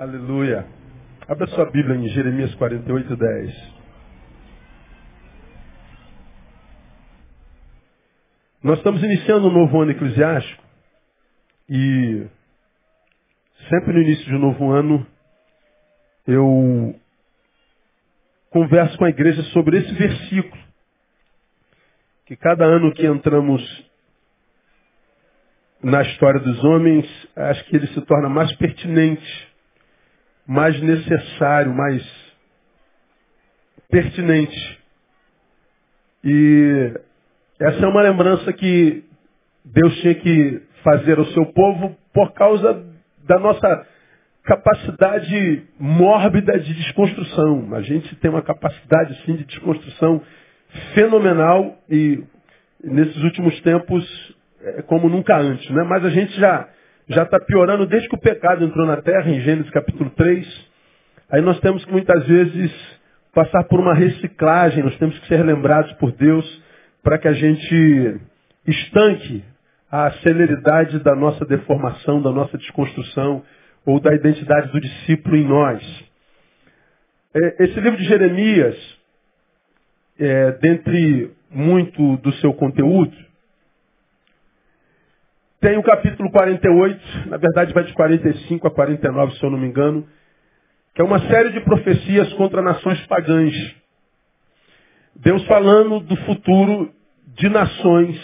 Aleluia. Abra sua Bíblia em Jeremias 48, 10. Nós estamos iniciando um novo ano eclesiástico e sempre no início de um novo ano eu converso com a igreja sobre esse versículo. Que cada ano que entramos na história dos homens, acho que ele se torna mais pertinente, mais necessário, mais pertinente. E essa é uma lembrança que Deus tinha que fazer ao seu povo por causa da nossa capacidade mórbida de desconstrução. A gente tem uma capacidade, sim, de desconstrução fenomenal e nesses últimos tempos é como nunca antes. Né? Mas a gente já já está piorando desde que o pecado entrou na terra, em Gênesis capítulo 3. Aí nós temos que muitas vezes passar por uma reciclagem, nós temos que ser lembrados por Deus para que a gente estanque a celeridade da nossa deformação, da nossa desconstrução ou da identidade do discípulo em nós. É, esse livro de Jeremias, é, dentre muito do seu conteúdo, tem o capítulo 48, na verdade vai de 45 a 49, se eu não me engano, que é uma série de profecias contra nações pagãs. Deus falando do futuro de nações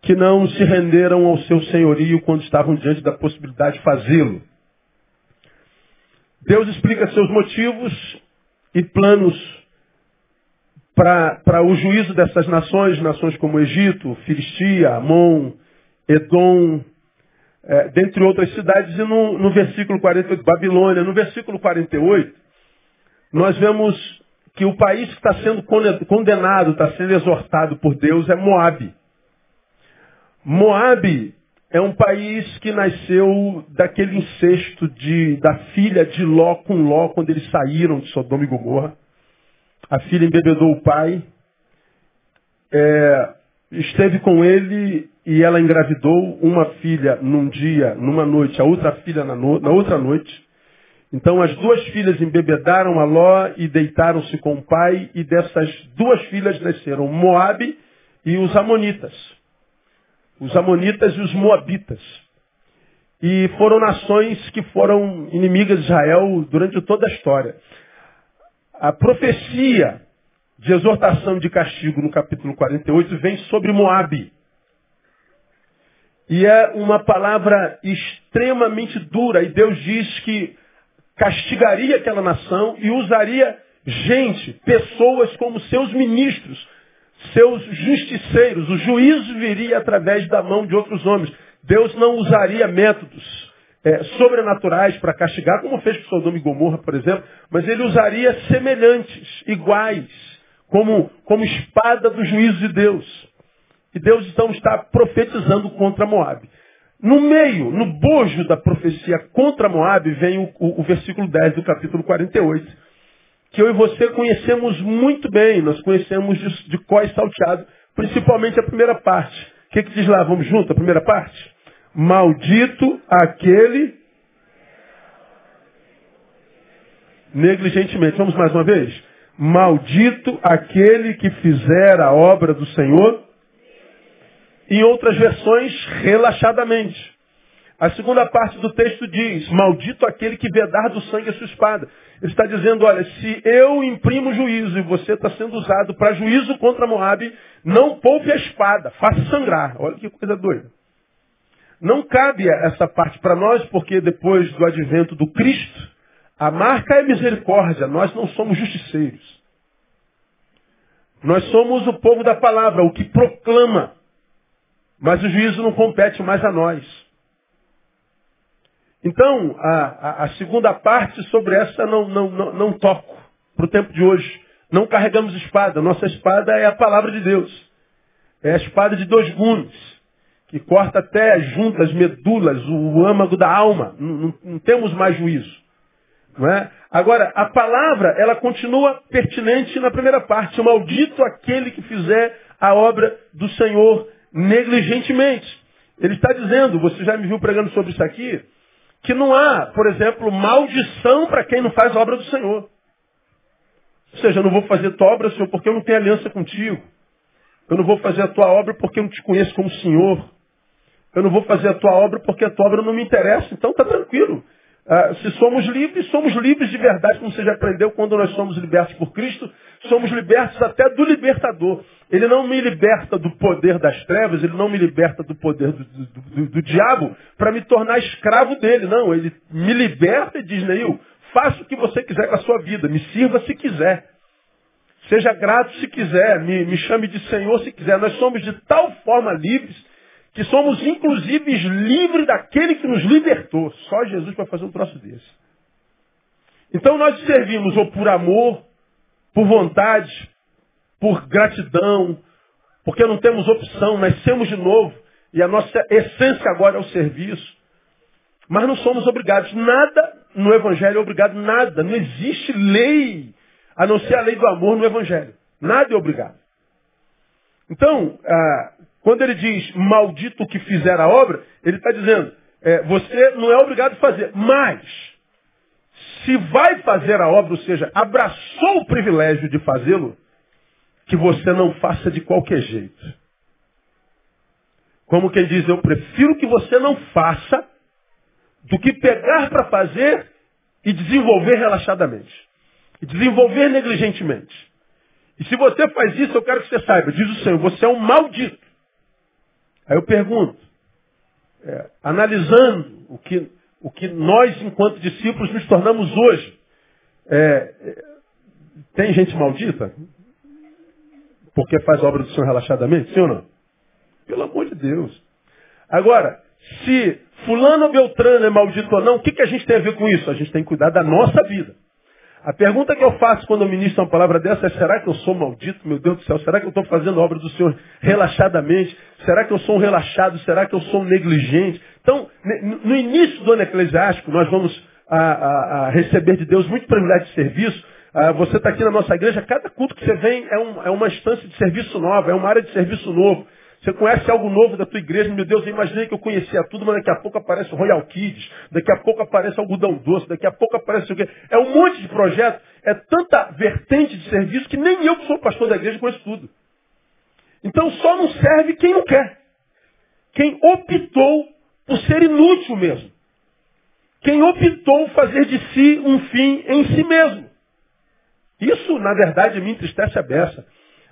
que não se renderam ao seu senhorio quando estavam diante da possibilidade de fazê-lo. Deus explica seus motivos e planos para o juízo dessas nações, nações como Egito, Filistia, Amon, Edom, é, dentre outras cidades, e no, no versículo 48, Babilônia, no versículo 48, nós vemos que o país que está sendo condenado, está sendo exortado por Deus é Moabe. Moabe é um país que nasceu daquele incesto de, da filha de Ló com Ló, quando eles saíram de Sodoma e Gomorra. A filha embebedou o pai, é, esteve com ele e ela engravidou uma filha num dia, numa noite, a outra filha na, no, na outra noite. Então as duas filhas embebedaram a Ló e deitaram-se com o pai, e dessas duas filhas nasceram Moabe e os Amonitas. Os Amonitas e os Moabitas. E foram nações que foram inimigas de Israel durante toda a história. A profecia de exortação de castigo no capítulo 48 vem sobre Moabe. E é uma palavra extremamente dura. E Deus diz que castigaria aquela nação e usaria gente, pessoas como seus ministros, seus justiceiros. O juízo viria através da mão de outros homens. Deus não usaria métodos é, sobrenaturais para castigar, como fez com Sodoma e Gomorra, por exemplo, mas ele usaria semelhantes, iguais, como, como espada do juízo de Deus. E Deus então está profetizando contra Moab. No meio, no bojo da profecia contra Moab, vem o, o, o versículo 10 do capítulo 48, que eu e você conhecemos muito bem, nós conhecemos de, de có salteado, principalmente a primeira parte. O que, que diz lá? Vamos junto, a primeira parte? Maldito aquele negligentemente. Vamos mais uma vez? Maldito aquele que fizer a obra do Senhor em outras versões, relaxadamente. A segunda parte do texto diz: Maldito aquele que vedar do sangue a sua espada. Ele está dizendo: olha, se eu imprimo juízo e você está sendo usado para juízo contra Moab, não poupe a espada, faça sangrar. Olha que coisa doida. Não cabe essa parte para nós, porque depois do advento do Cristo, a marca é misericórdia, nós não somos justiceiros. Nós somos o povo da palavra, o que proclama. Mas o juízo não compete mais a nós. Então, a, a, a segunda parte sobre essa não, não, não, não toco para o tempo de hoje. Não carregamos espada. Nossa espada é a palavra de Deus. É a espada de dois gumes, que corta até as juntas, medulas, o âmago da alma. Não, não, não temos mais juízo. Não é? Agora, a palavra, ela continua pertinente na primeira parte. Maldito aquele que fizer a obra do Senhor negligentemente. Ele está dizendo, você já me viu pregando sobre isso aqui, que não há, por exemplo, maldição para quem não faz a obra do Senhor. Ou seja, eu não vou fazer tua obra, Senhor, porque eu não tenho aliança contigo. Eu não vou fazer a tua obra porque eu não te conheço como Senhor. Eu não vou fazer a tua obra porque a tua obra não me interessa. Então está tranquilo. Ah, se somos livres, somos livres de verdade, como você já aprendeu, quando nós somos libertos por Cristo, somos libertos até do libertador. Ele não me liberta do poder das trevas, ele não me liberta do poder do, do, do, do diabo para me tornar escravo dele. Não, ele me liberta e diz, Neil, faça o que você quiser com a sua vida, me sirva se quiser. Seja grato se quiser, me, me chame de Senhor se quiser. Nós somos de tal forma livres que somos inclusive livres daquele que nos libertou. Só Jesus para fazer um troço desse. Então nós servimos ou por amor, por vontade, por gratidão, porque não temos opção, nascemos de novo e a nossa essência agora é o serviço. Mas não somos obrigados. Nada no Evangelho é obrigado, nada. Não existe lei a não ser a lei do amor no Evangelho. Nada é obrigado. Então, ah, quando ele diz maldito que fizer a obra, ele está dizendo, é, você não é obrigado a fazer, mas se vai fazer a obra, ou seja, abraçou o privilégio de fazê-lo, que você não faça de qualquer jeito. Como quem diz, eu prefiro que você não faça do que pegar para fazer e desenvolver relaxadamente. E desenvolver negligentemente. E se você faz isso, eu quero que você saiba, diz o Senhor, você é um maldito. Aí eu pergunto, é, analisando o que, o que nós, enquanto discípulos, nos tornamos hoje, é, tem gente maldita? Porque faz a obra do Senhor relaxadamente? Sim ou não? Pelo amor de Deus. Agora, se fulano Beltrano é maldito ou não, o que, que a gente tem a ver com isso? A gente tem que cuidar da nossa vida. A pergunta que eu faço quando eu ministro uma palavra dessa é, será que eu sou maldito, meu Deus do céu? Será que eu estou fazendo a obra do Senhor relaxadamente? Será que eu sou um relaxado? Será que eu sou um negligente? Então, no início do ano eclesiástico, nós vamos a, a, a receber de Deus muito privilégio de serviço. Ah, você está aqui na nossa igreja, cada culto que você vem é, um, é uma instância de serviço nova, é uma área de serviço novo. Você conhece algo novo da tua igreja, meu Deus, eu imaginei que eu conhecia tudo, mas daqui a pouco aparece o Royal Kids, daqui a pouco aparece algodão doce, daqui a pouco aparece o quê? É um monte de projeto, é tanta vertente de serviço que nem eu que sou pastor da igreja conheço tudo. Então só não serve quem não quer. Quem optou por ser inútil mesmo. Quem optou fazer de si um fim em si mesmo. Isso, na verdade, me entristece a beça.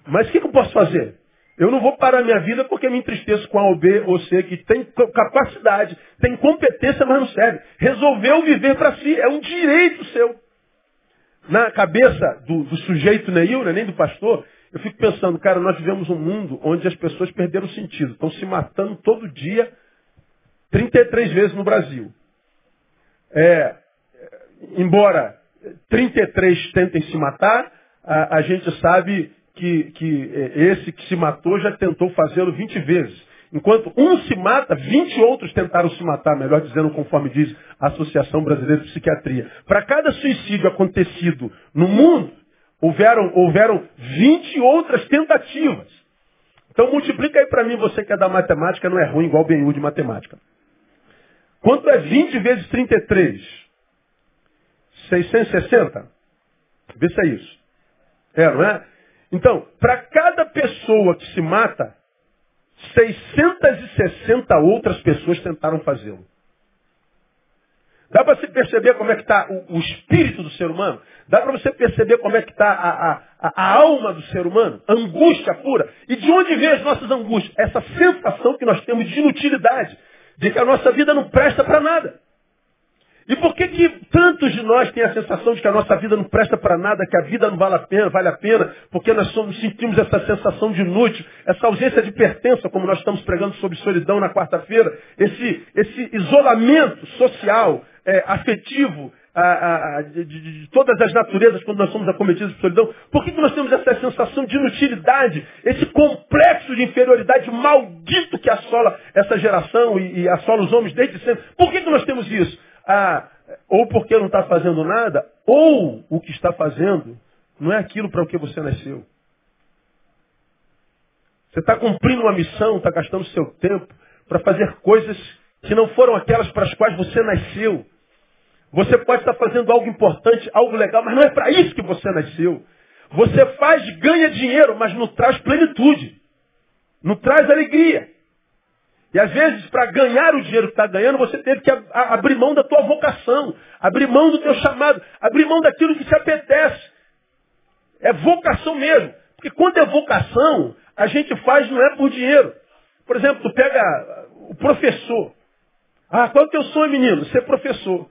Mas o que, que eu posso fazer? Eu não vou parar minha vida porque me entristeço com A ou ou C, que tem capacidade, tem competência, mas não serve. Resolveu viver para si, é um direito seu. Na cabeça do, do sujeito Neil, né, nem do pastor, eu fico pensando, cara, nós vivemos um mundo onde as pessoas perderam o sentido, estão se matando todo dia, 33 vezes no Brasil. É, embora 33 tentem se matar, a, a gente sabe que, que é, esse que se matou já tentou fazê-lo 20 vezes. Enquanto um se mata, 20 outros tentaram se matar, melhor dizendo, conforme diz a Associação Brasileira de Psiquiatria. Para cada suicídio acontecido no mundo, houveram, houveram 20 outras tentativas. Então multiplica aí para mim, você que é da matemática, não é ruim igual o de matemática. Quanto é 20 vezes 33? 660? Vê se é isso. É, não é? Então, para cada pessoa que se mata, 660 outras pessoas tentaram fazê-lo. Dá para você perceber como é que está o, o, espírito do ser humano? Dá para você perceber como é que está a, a, a, alma do ser humano? Angústia pura. E de onde vem as nossas angústias? Essa sensação que nós temos de inutilidade. De que a nossa vida não presta para nada. E por que, que tantos de nós têm a sensação de que a nossa vida não presta para nada, que a vida não vale a pena, vale a pena, porque nós somos, sentimos essa sensação de inútil, essa ausência de pertença, como nós estamos pregando sobre solidão na quarta-feira, esse, esse isolamento social, é, afetivo, a, a, a, de, de, todas as naturezas quando nós somos acometidos por solidão. Por que, que nós temos essa sensação de inutilidade, esse complexo de inferioridade maldito que assola essa geração e, e assola os homens desde sempre? Por que, que nós temos isso? ah, ou porque não está fazendo nada, ou o que está fazendo não é aquilo para o que você nasceu. Você está cumprindo uma missão, está gastando seu tempo para fazer coisas que não foram aquelas para as quais você nasceu. Você pode estar fazendo algo importante, algo legal, mas não é para isso que você nasceu. Você faz, ganha dinheiro, mas não traz plenitude. Não traz alegria. E às vezes, para ganhar o dinheiro que está ganhando, você teve que abrir mão da tua vocação, abrir mão do teu chamado, abrir mão daquilo que te apetece. É vocação mesmo. Porque quando é vocação, a gente faz não é por dinheiro. Por exemplo, tu pega o professor. Ah, qual é o teu sonho, menino? Ser professor.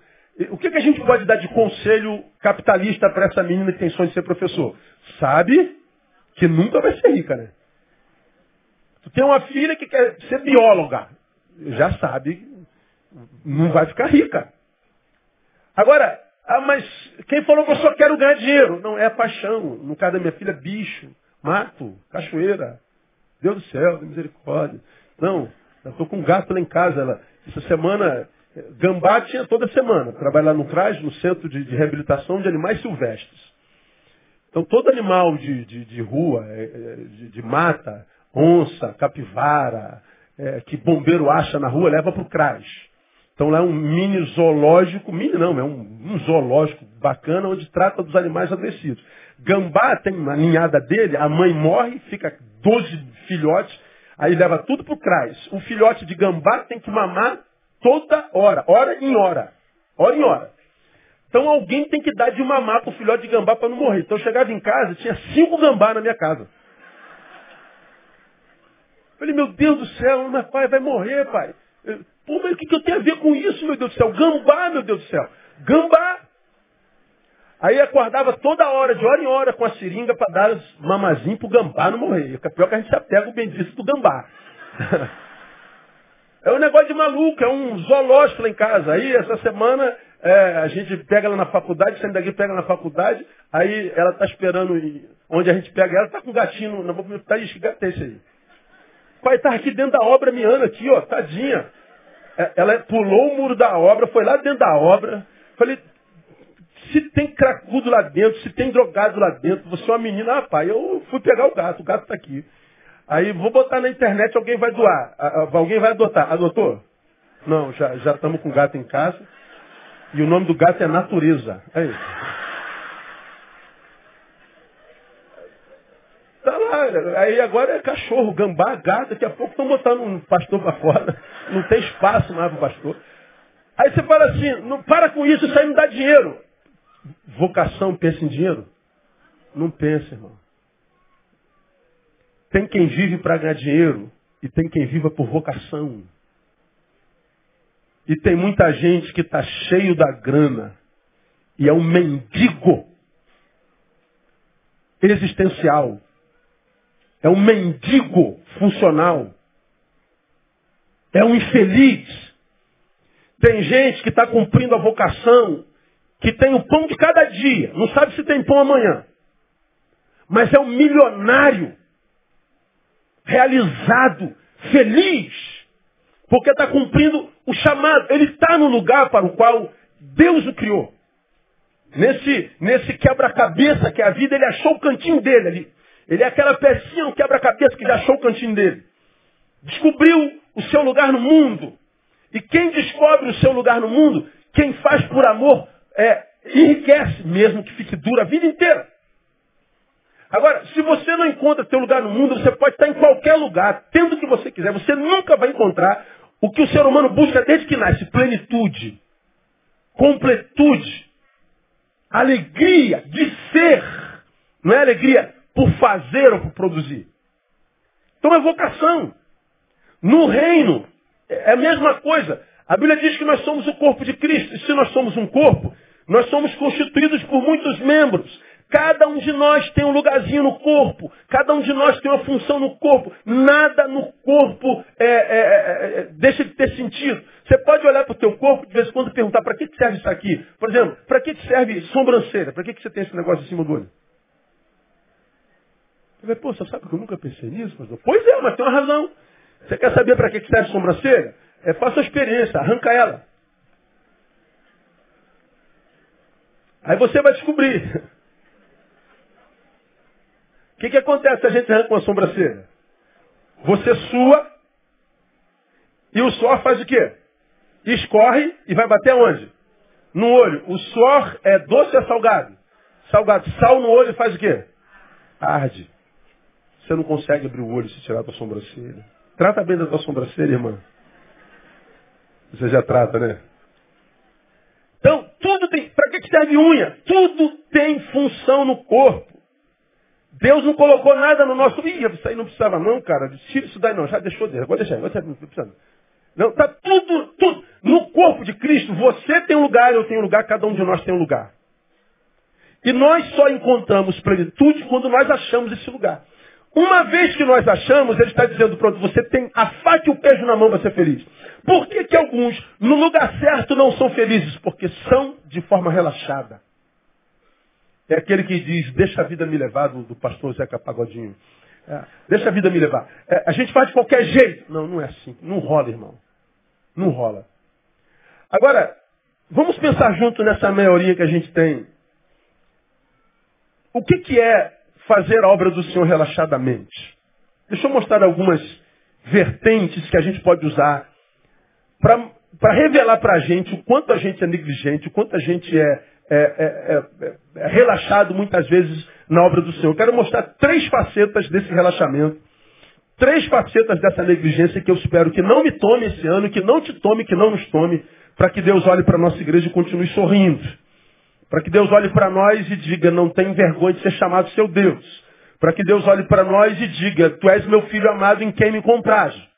O que, que a gente pode dar de conselho capitalista para essa menina que tem sonho de ser professor? Sabe que nunca vai ser rica, né? Tu tem uma filha que quer ser bióloga. Já sabe, não vai ficar rica. Agora, ah, mas quem falou que eu só quero ganhar dinheiro? Não, é paixão. No caso da minha filha, bicho, mato, cachoeira. Deus do céu, misericórdia. Não, eu estou com um gato lá em casa. Ela, essa semana, gambá tinha toda semana. Trabalhar no CRAS, no Centro de, de Reabilitação de Animais Silvestres. Então, todo animal de, de, de rua, é, é, de, mata, onça, capivara, é, que bombeiro acha na rua, leva para o CRAS. Então lá é um mini zoológico, mini não, é um, um, zoológico bacana onde trata dos animais adoecidos. Gambá tem uma ninhada dele, a mãe morre, fica 12 filhotes, aí leva tudo para o. O filhote de gambá tem que mamar toda hora, hora em hora. Hora em hora. Então alguém tem que dar de mamar para o filhote de gambá para não morrer. Então eu chegava em casa, tinha cinco gambá na minha casa. Falei, meu Deus do céu, mas pai, vai morrer, pai. Pô, mas o que, que eu tenho a ver com isso, meu Deus do céu? Gambá, meu Deus do céu. Gambá. Aí acordava toda hora, de hora em hora, com a seringa para dar mamazinho pro gambá não morrer. É pior que a gente apega o bendito do gambá. é um negócio de maluco, é um zoológico lá em casa. Aí, essa semana, é, a gente pega ela na faculdade, saindo daqui, pega na faculdade, aí ela está esperando, onde a gente pega ela, está com um gatinho na boca, tá, que gato é esse aí? Pai estava aqui dentro da obra miando aqui, ó, tadinha. É, ela pulou o muro da obra, foi lá dentro da obra. Falei, se tem cracudo lá dentro, se tem drogado lá dentro, você é uma menina, rapaz, eu fui pegar o gato, o gato está aqui. Aí vou botar na internet, alguém vai doar. Alguém vai adotar. Adotou? Não, já estamos com gato em casa. E o nome do gato é Natureza. É isso. Tá lá, aí agora é cachorro, gambá, gato, daqui a pouco estão botando um pastor para fora. Não tem espaço mais para pastor. Aí você fala assim, não para com isso, isso aí não dá dinheiro. Vocação pensa em dinheiro? Não pensa, irmão. Tem quem vive para ganhar dinheiro e tem quem viva por vocação. E tem muita gente que está cheio da grana e é um mendigo existencial. É um mendigo funcional. É um infeliz. Tem gente que está cumprindo a vocação, que tem o pão de cada dia, não sabe se tem pão amanhã. Mas é um milionário, realizado, feliz, porque está cumprindo o chamado. Ele está no lugar para o qual Deus o criou. Nesse, nesse quebra-cabeça que é a vida, ele achou o cantinho dele ali. Ele é aquela pecinha, um quebra-cabeça que já achou o cantinho dele. Descobriu o seu lugar no mundo. E quem descobre o seu lugar no mundo, quem faz por amor, é, enriquece, mesmo que fique dura a vida inteira. Agora, se você não encontra seu lugar no mundo, você pode estar em qualquer lugar, tendo o que você quiser. Você nunca vai encontrar o que o ser humano busca desde que nasce: plenitude, completude, alegria de ser. Não é alegria por fazer ou por produzir. Então é vocação. No reino, é a mesma coisa. A Bíblia diz que nós somos o corpo de Cristo. E se nós somos um corpo, nós somos constituídos por muitos membros. Cada um de nós tem um lugarzinho no corpo. Cada um de nós tem uma função no corpo. Nada no corpo é, é, é, é deixa de ter sentido. Você pode olhar para o teu corpo de vez em quando e perguntar para que, que serve isso aqui. Por exemplo, para que, que serve sobrancelha? Para que, que você tem esse negócio em cima do olho? Eu falei, pô, você sabe que eu nunca pensei nisso, pastor? Pois é, mas tem uma razão. Você quer saber para que serve sobrancelha? É, faça a experiência, arranca ela. Aí você vai descobrir. O que, que acontece se a gente arranca uma sobrancelha? Você sua e o suor faz o quê? escorre e vai bater onde? No olho. O suor é doce ou é salgado? Salgado. Sal no olho faz o quê? Arde. Você não consegue abrir o olho se tirar a tua sobrancelha. Trata bem da tua sobrancelha, irmã. Você já trata, né? Então, tudo tem. Para que serve unha? Tudo tem função no corpo. Deus não colocou nada no nosso. Ih, isso aí não precisava, não, cara. Tira isso daí, não. Já deixou dele. Agora deixar. Agora não precisa. Não, tá tudo, tudo. No corpo de Cristo, você tem um lugar, eu tenho um lugar, cada um de nós tem um lugar. E nós só encontramos plenitude quando nós achamos esse lugar. Uma vez que nós achamos, ele está dizendo, pronto, você tem a faca e o queijo na mão para ser feliz. Por que, que alguns, no lugar certo, não são felizes? Porque são de forma relaxada. É aquele que diz, deixa a vida me levar, do, do pastor Zeca Pagodinho. É, deixa a vida me levar. É, a gente faz de qualquer jeito. Não, não é assim. Não rola, irmão. Não rola. Agora, vamos pensar junto nessa maioria que a gente tem. O que, que é fazer a obra do Senhor relaxadamente. Deixa eu mostrar algumas vertentes que a gente pode usar para revelar para a gente o quanto a gente é negligente, o quanto a gente é, é, é, é, é relaxado muitas vezes na obra do Senhor. Eu quero mostrar três facetas desse relaxamento, três facetas dessa negligência que eu espero que não me tome esse ano, que não te tome, que não nos tome, para que Deus olhe para a nossa igreja e continue sorrindo. Para que Deus olhe para nós e diga, não tem vergonha de ser chamado seu Deus. Para que Deus olhe para nós e diga, tu és meu filho amado em quem me compraste.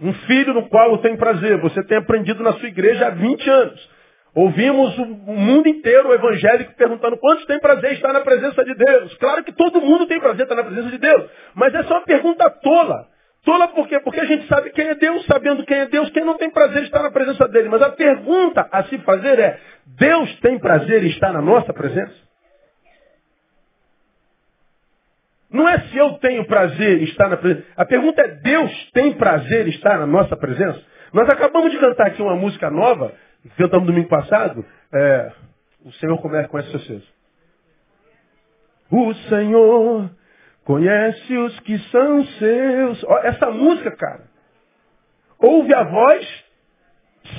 Um filho no qual eu tenho prazer. Você tem aprendido na sua igreja há 20 anos. Ouvimos o mundo inteiro o evangélico perguntando quantos tem prazer estar na presença de Deus. Claro que todo mundo tem prazer estar na presença de Deus. Mas essa é uma pergunta tola. Tola por quê? Porque a gente sabe quem é Deus, sabendo quem é Deus, quem não tem prazer em estar na presença dele. Mas a pergunta a se fazer é, Deus tem prazer em estar na nossa presença? Não é se eu tenho prazer em estar na presença. A pergunta é, Deus tem prazer em estar na nossa presença? Nós acabamos de cantar aqui uma música nova, que cantamos domingo passado. É, o Senhor começa com essa certeza. O Senhor conhece os que são seus. essa música, cara. Ouve a voz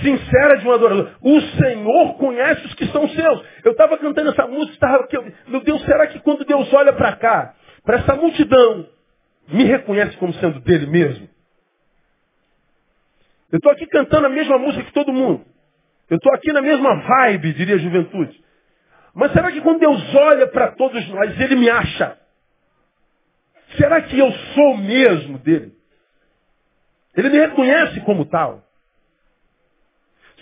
sincera de um adorador. O Senhor conhece os que são seus. Eu estava cantando essa música, estava aqui, meu Deus, será que quando Deus olha para cá, para essa multidão, me reconhece como sendo dele mesmo? Eu estou aqui cantando a mesma música que todo mundo. Eu estou aqui na mesma vibe, diria a juventude. Mas será que quando Deus olha para todos nós, Ele me acha? Será que eu sou mesmo dele? Ele me reconhece como tal?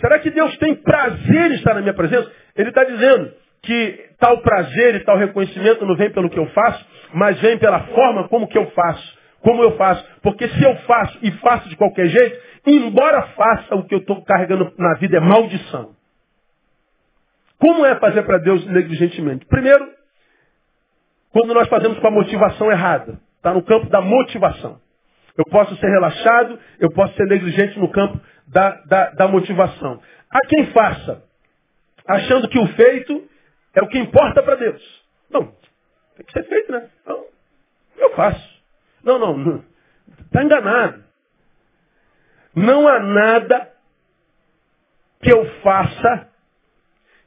Será que Deus tem prazer em estar na minha presença? Ele está dizendo que tal prazer e tal reconhecimento não vem pelo que eu faço, mas vem pela forma como que eu faço. Como eu faço. Porque se eu faço e faço de qualquer jeito, embora faça o que eu estou carregando na vida é maldição. Como é fazer para Deus negligentemente? Primeiro, quando nós fazemos com a motivação errada. Está no campo da motivação. Eu posso ser relaxado, eu posso ser negligente no campo da, da, da motivação. Há quem faça, achando que o feito é o que importa para Deus. Não, tem que ser feito, né? Não, eu faço. Não, não, está enganado. Não há nada que eu faça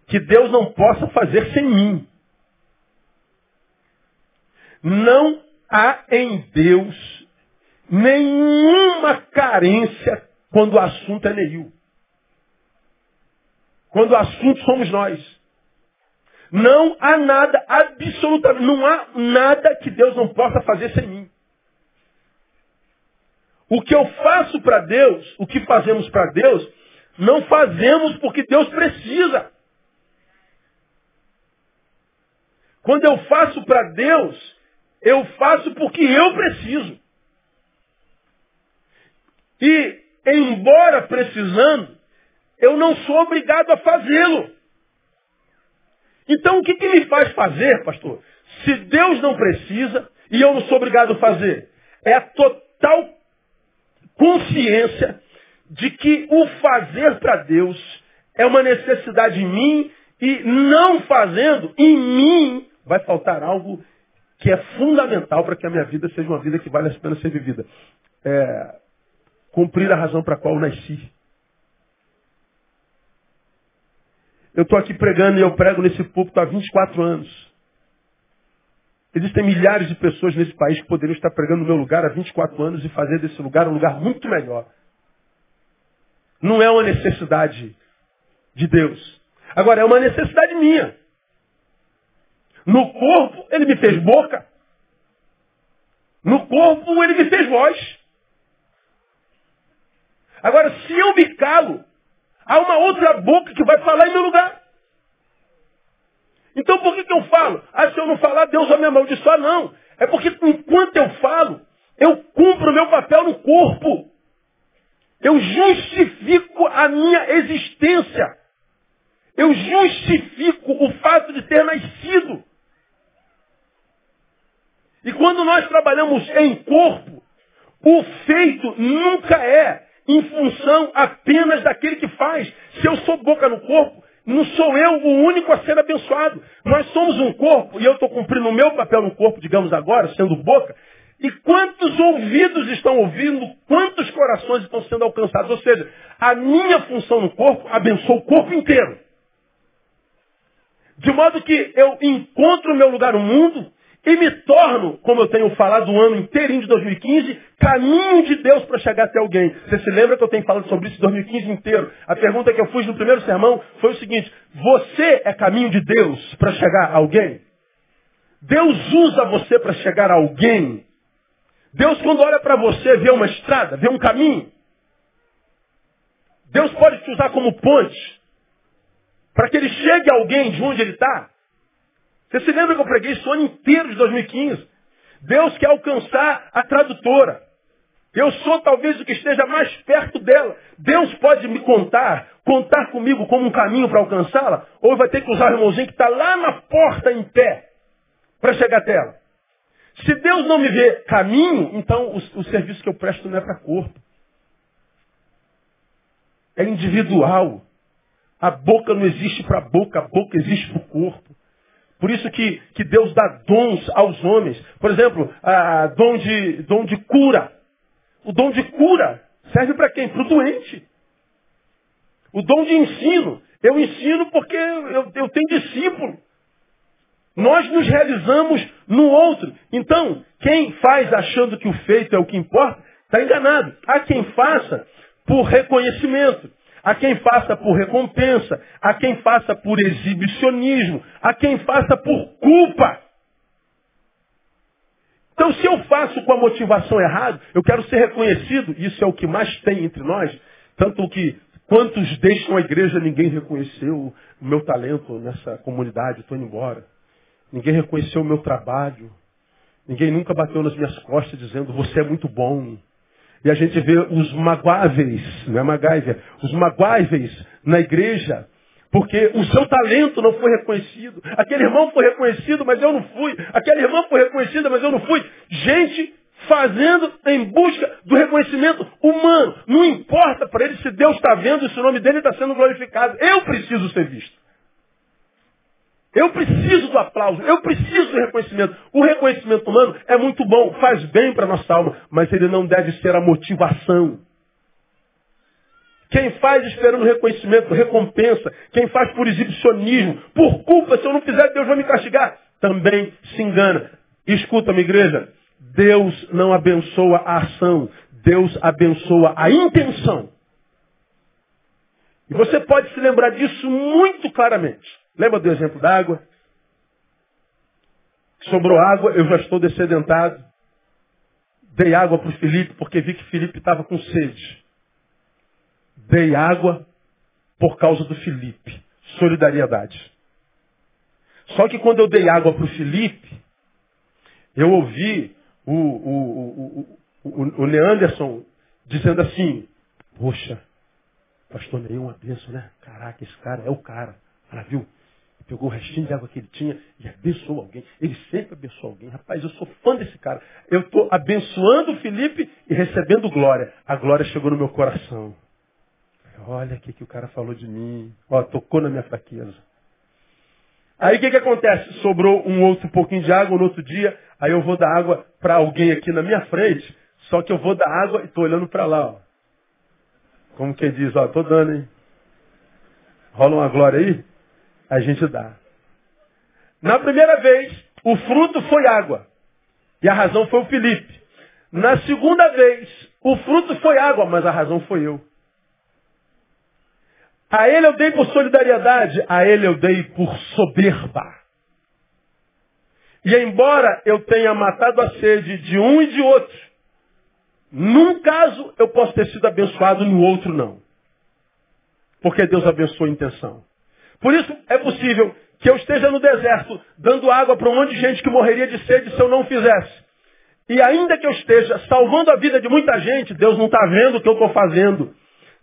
que Deus não possa fazer sem mim. Não há em Deus nenhuma carência quando o assunto é Neil. Quando o assunto somos nós. Não há nada, absolutamente, não há nada que Deus não possa fazer sem mim. O que eu faço para Deus, o que fazemos para Deus, não fazemos porque Deus precisa. Quando eu faço para Deus, eu faço porque eu preciso. E embora precisando, eu não sou obrigado a fazê-lo. Então o que, que me faz fazer, pastor? Se Deus não precisa e eu não sou obrigado a fazer, é a total consciência de que o fazer para Deus é uma necessidade em mim e não fazendo, em mim vai faltar algo que é fundamental para que a minha vida seja uma vida que vale a pena ser vivida. É, cumprir a razão para a qual eu nasci. Eu estou aqui pregando e eu prego nesse púlpito há 24 anos. Existem milhares de pessoas nesse país que poderiam estar pregando no meu lugar há 24 anos e fazer desse lugar um lugar muito melhor. Não é uma necessidade de Deus. Agora, é uma necessidade minha. No corpo, ele me fez boca. No corpo, ele me fez voz. Agora, se eu me calo, há uma outra boca que vai falar em meu lugar. Então por que, que eu falo? Ah, se eu não falar, Deus vai me amaldiçoar. Não. É porque enquanto eu falo, eu cumpro o meu papel no corpo. Eu justifico a minha existência. Eu justifico o fato de ter nascido. E quando nós trabalhamos em corpo, o feito nunca é em função apenas daquele que faz. Se eu sou boca no corpo, não sou eu o único a ser abençoado. Nós somos um corpo, e eu estou cumprindo o meu papel no corpo, digamos agora, sendo boca. E quantos ouvidos estão ouvindo, quantos corações estão sendo alcançados? Ou seja, a minha função no corpo abençoa o corpo inteiro. De modo que eu encontro o meu lugar no mundo e me torno, como eu tenho falado o ano inteirinho de 2015, caminho de Deus para chegar até alguém. Você se lembra que eu tenho falado sobre isso 2015 inteiro? A pergunta que eu fiz no primeiro sermão foi o seguinte: Você é caminho de Deus para chegar a alguém? Deus usa você para chegar a alguém? Deus, quando olha para você, vê uma estrada, vê um caminho. Deus pode te usar como ponte para que ele chegue a alguém de onde ele está. Você se lembra que eu preguei isso o ano inteiro de 2015? Deus quer alcançar a tradutora. Eu sou talvez o que esteja mais perto dela. Deus pode me contar, contar comigo como um caminho para alcançá-la? Ou vai ter que usar o irmãozinho que está lá na porta em pé para chegar até ela? Se Deus não me vê caminho, então o, o serviço que eu presto não é para corpo. É individual. A boca não existe para a boca, a boca existe para o corpo. Por isso que, que Deus dá dons aos homens. Por exemplo, a, a dom, de, dom de cura. O dom de cura serve para quem? Para o doente. O dom de ensino. Eu ensino porque eu, eu tenho discípulo. Nós nos realizamos no outro. Então, quem faz achando que o feito é o que importa, está enganado. Há quem faça por reconhecimento a quem faça por recompensa, a quem faça por exibicionismo, a quem faça por culpa. Então, se eu faço com a motivação errada, eu quero ser reconhecido, isso é o que mais tem entre nós, tanto que quantos deixam a igreja, ninguém reconheceu o meu talento nessa comunidade, estou indo embora. Ninguém reconheceu o meu trabalho. Ninguém nunca bateu nas minhas costas dizendo, você é muito bom. E a gente vê os magoáveis, não é MacGyver, os magoáveis na igreja, porque o seu talento não foi reconhecido. Aquele irmão foi reconhecido, mas eu não fui. Aquela irmã foi reconhecida, mas eu não fui. Gente fazendo em busca do reconhecimento humano. Não importa para ele se Deus está vendo e se o nome dele está sendo glorificado. Eu preciso ser visto. Eu preciso do aplauso, eu preciso do reconhecimento. O reconhecimento humano é muito bom, faz bem para a nossa alma, mas ele não deve ser a motivação. Quem faz esperando reconhecimento, recompensa, quem faz por exibicionismo, por culpa, se eu não fizer, Deus vai me castigar, também se engana. Escuta-me, igreja, Deus não abençoa a ação, Deus abençoa a intenção. E você pode se lembrar disso muito claramente. Lembra do exemplo da água? Sobrou água, eu já estou descedentado. Dei água para o Felipe porque vi que Felipe estava com sede. Dei água por causa do Felipe. Solidariedade. Só que quando eu dei água para o Felipe, eu ouvi o, o, o, o, Leanderson dizendo assim, poxa, pastor Neil, uma benção, né? Caraca, esse cara é o cara. Ela viu? Pegou o restinho de água que ele tinha e abençoou alguém. Ele sempre abençoou alguém. Rapaz, eu sou fã desse cara. Eu estou abençoando o Felipe e recebendo glória. A glória chegou no meu coração. Olha o que, que o cara falou de mim. Ó, tocou na minha fraqueza. Aí o que, que acontece? Sobrou um outro pouquinho de água no outro dia. Aí eu vou dar água para alguém aqui na minha frente. Só que eu vou dar água e estou olhando para lá. Ó. Como quem diz, ó, tô dando, hein? Rola uma glória aí? A gente dá. Na primeira vez, o fruto foi água. E a razão foi o Felipe. Na segunda vez, o fruto foi água, mas a razão foi eu. A ele eu dei por solidariedade, a ele eu dei por soberba. E embora eu tenha matado a sede de um e de outro, num caso eu posso ter sido abençoado, no outro não. Porque Deus abençoa a intenção. Por isso é possível que eu esteja no deserto dando água para um monte de gente que morreria de sede se eu não fizesse. E ainda que eu esteja salvando a vida de muita gente, Deus não está vendo o que eu estou fazendo.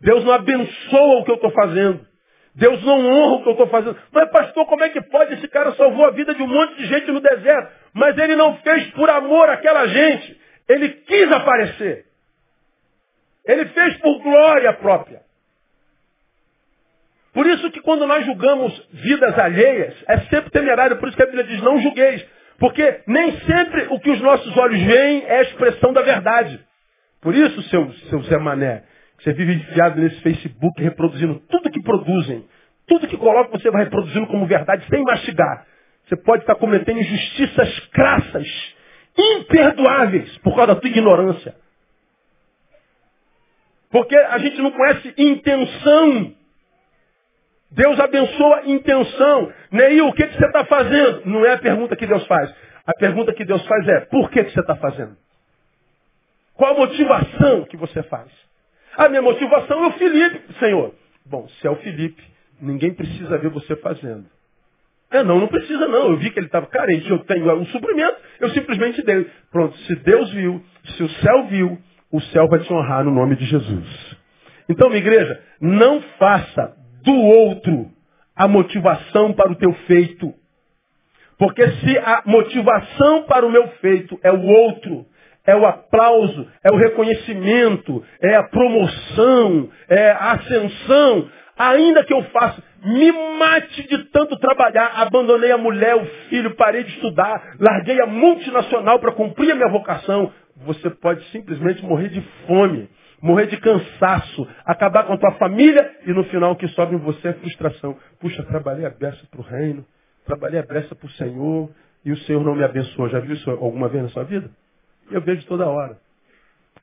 Deus não abençoa o que eu estou fazendo. Deus não honra o que eu estou fazendo. Mas, pastor, como é que pode? Esse cara salvou a vida de um monte de gente no deserto. Mas ele não fez por amor àquela gente. Ele quis aparecer. Ele fez por glória própria. Por isso que quando nós julgamos vidas alheias, é sempre temerário. Por isso que a Bíblia diz, não julgueis. Porque nem sempre o que os nossos olhos veem é a expressão da verdade. Por isso, seu, seu Zé Mané, você vive enfiado nesse Facebook reproduzindo tudo que produzem. Tudo que coloca você vai reproduzindo como verdade sem mastigar. Você pode estar cometendo injustiças crassas, imperdoáveis, por causa da tua ignorância. Porque a gente não conhece intenção. Deus abençoa intenção. Neil, o que, que você está fazendo? Não é a pergunta que Deus faz. A pergunta que Deus faz é, por que, que você está fazendo? Qual a motivação que você faz? A minha motivação é o Felipe, Senhor. Bom, se é o Felipe, ninguém precisa ver você fazendo. É, não, não precisa não. Eu vi que ele estava carente, eu tenho um suprimento, eu simplesmente dei. Pronto, se Deus viu, se o céu viu, o céu vai te honrar no nome de Jesus. Então, minha igreja, não faça do outro a motivação para o teu feito. Porque se a motivação para o meu feito é o outro, é o aplauso, é o reconhecimento, é a promoção, é a ascensão. Ainda que eu faça, me mate de tanto trabalhar, abandonei a mulher, o filho, parei de estudar, larguei a multinacional para cumprir a minha vocação. Você pode simplesmente morrer de fome, morrer de cansaço, acabar com a tua família e no final o que sobe em você é frustração. Puxa, trabalhei a beça para o reino, trabalhei a beça para o Senhor e o Senhor não me abençoou. Já viu isso alguma vez na sua vida? Eu vejo toda hora.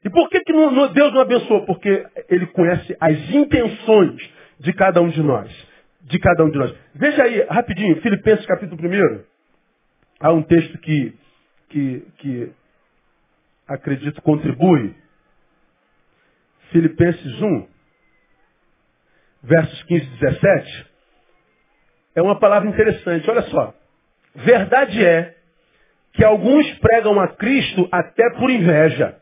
E por que, que Deus não abençoou? Porque Ele conhece as intenções de cada um de nós. De cada um de nós. Veja aí, rapidinho, Filipenses capítulo 1. Há um texto que, que, que acredito contribui. Filipenses 1, versos 15 e 17. É uma palavra interessante. Olha só. Verdade é que alguns pregam a Cristo até por inveja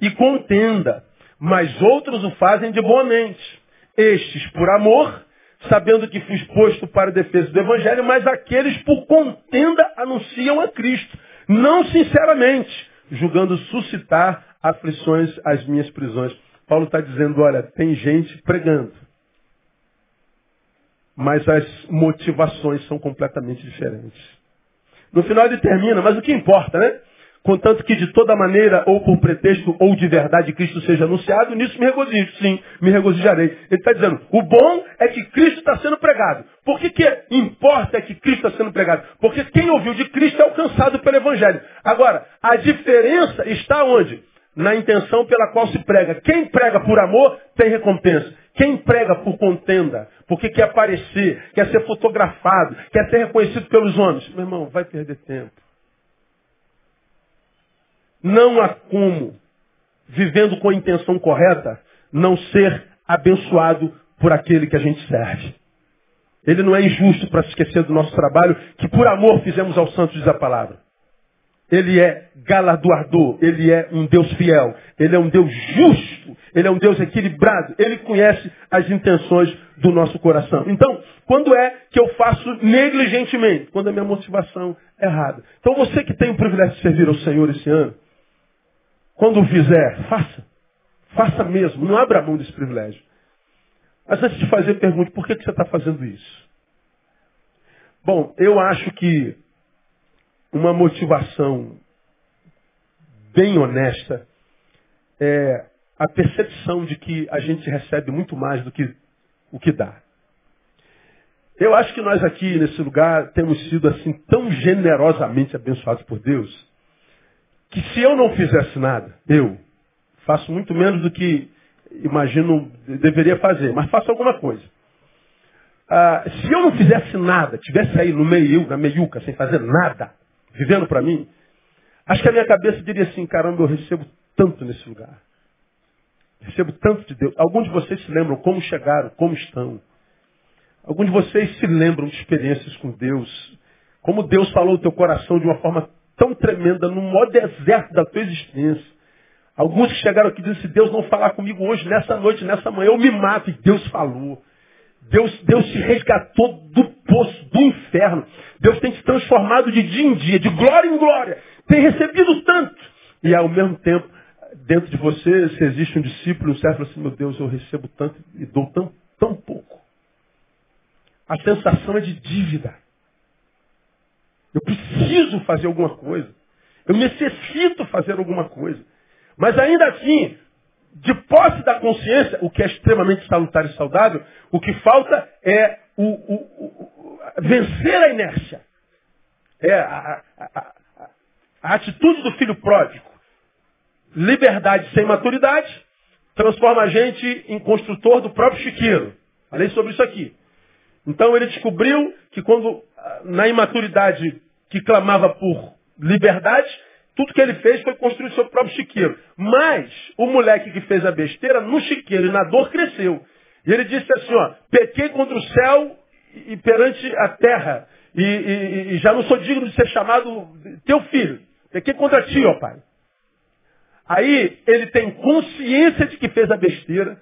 e contenda, mas outros o fazem de boa mente. Estes por amor, sabendo que fui exposto para a defesa do Evangelho, mas aqueles por contenda anunciam a Cristo, não sinceramente, julgando suscitar aflições às minhas prisões. Paulo está dizendo, olha, tem gente pregando, mas as motivações são completamente diferentes. No final ele termina, mas o que importa, né? Contanto que de toda maneira, ou por pretexto, ou de verdade, Cristo seja anunciado, nisso me regozijo, sim, me regozijarei. Ele está dizendo, o bom é que Cristo está sendo pregado. Por que, que importa que Cristo está sendo pregado? Porque quem ouviu de Cristo é alcançado pelo Evangelho. Agora, a diferença está onde? Na intenção pela qual se prega. Quem prega por amor tem recompensa. Quem prega por contenda, porque quer aparecer, quer ser fotografado, quer ser reconhecido pelos homens, meu irmão, vai perder tempo. Não há como, vivendo com a intenção correta, não ser abençoado por aquele que a gente serve. Ele não é injusto para se esquecer do nosso trabalho, que por amor fizemos ao santo, diz a palavra. Ele é galardoador, ele é um Deus fiel, ele é um Deus justo, ele é um Deus equilibrado, ele conhece as intenções do nosso coração. Então, quando é que eu faço negligentemente? Quando a minha motivação é errada. Então, você que tem o privilégio de servir ao Senhor esse ano, quando fizer, faça. Faça mesmo, não abra mão desse privilégio. Mas antes de fazer, pergunte, por que, que você está fazendo isso? Bom, eu acho que uma motivação bem honesta é a percepção de que a gente recebe muito mais do que o que dá. Eu acho que nós aqui nesse lugar temos sido assim tão generosamente abençoados por Deus, que se eu não fizesse nada, eu faço muito menos do que imagino deveria fazer, mas faço alguma coisa. Ah, se eu não fizesse nada, tivesse aí no meio, na meiuca, sem fazer nada, vivendo para mim, acho que a minha cabeça diria assim, caramba, eu recebo tanto nesse lugar. Recebo tanto de Deus. Alguns de vocês se lembram como chegaram, como estão. Alguns de vocês se lembram de experiências com Deus. Como Deus falou no teu coração de uma forma tão tremenda, no maior deserto da tua existência. Alguns que chegaram aqui dizem, se Deus não falar comigo hoje, nessa noite, nessa manhã, eu me mato. E Deus falou. Deus, Deus te resgatou do poço, do inferno. Deus tem te transformado de dia em dia, de glória em glória. Tem recebido tanto. E ao mesmo tempo, dentro de você, se existe um discípulo, um servo assim, meu Deus, eu recebo tanto e dou tão, tão pouco. A sensação é de dívida. Eu preciso fazer alguma coisa. Eu necessito fazer alguma coisa. Mas ainda assim, de posse da consciência, o que é extremamente salutar e saudável, o que falta é o, o, o, vencer a inércia. É a, a, a, a atitude do filho pródigo. Liberdade sem maturidade transforma a gente em construtor do próprio chiqueiro. Falei sobre isso aqui. Então ele descobriu que quando, na imaturidade que clamava por liberdade, tudo que ele fez foi construir seu próprio chiqueiro. Mas o moleque que fez a besteira, no chiqueiro e na dor, cresceu. E ele disse assim, ó, pequei contra o céu e perante a terra. E, e, e já não sou digno de ser chamado teu filho. Pequei contra ti, ó pai. Aí ele tem consciência de que fez a besteira,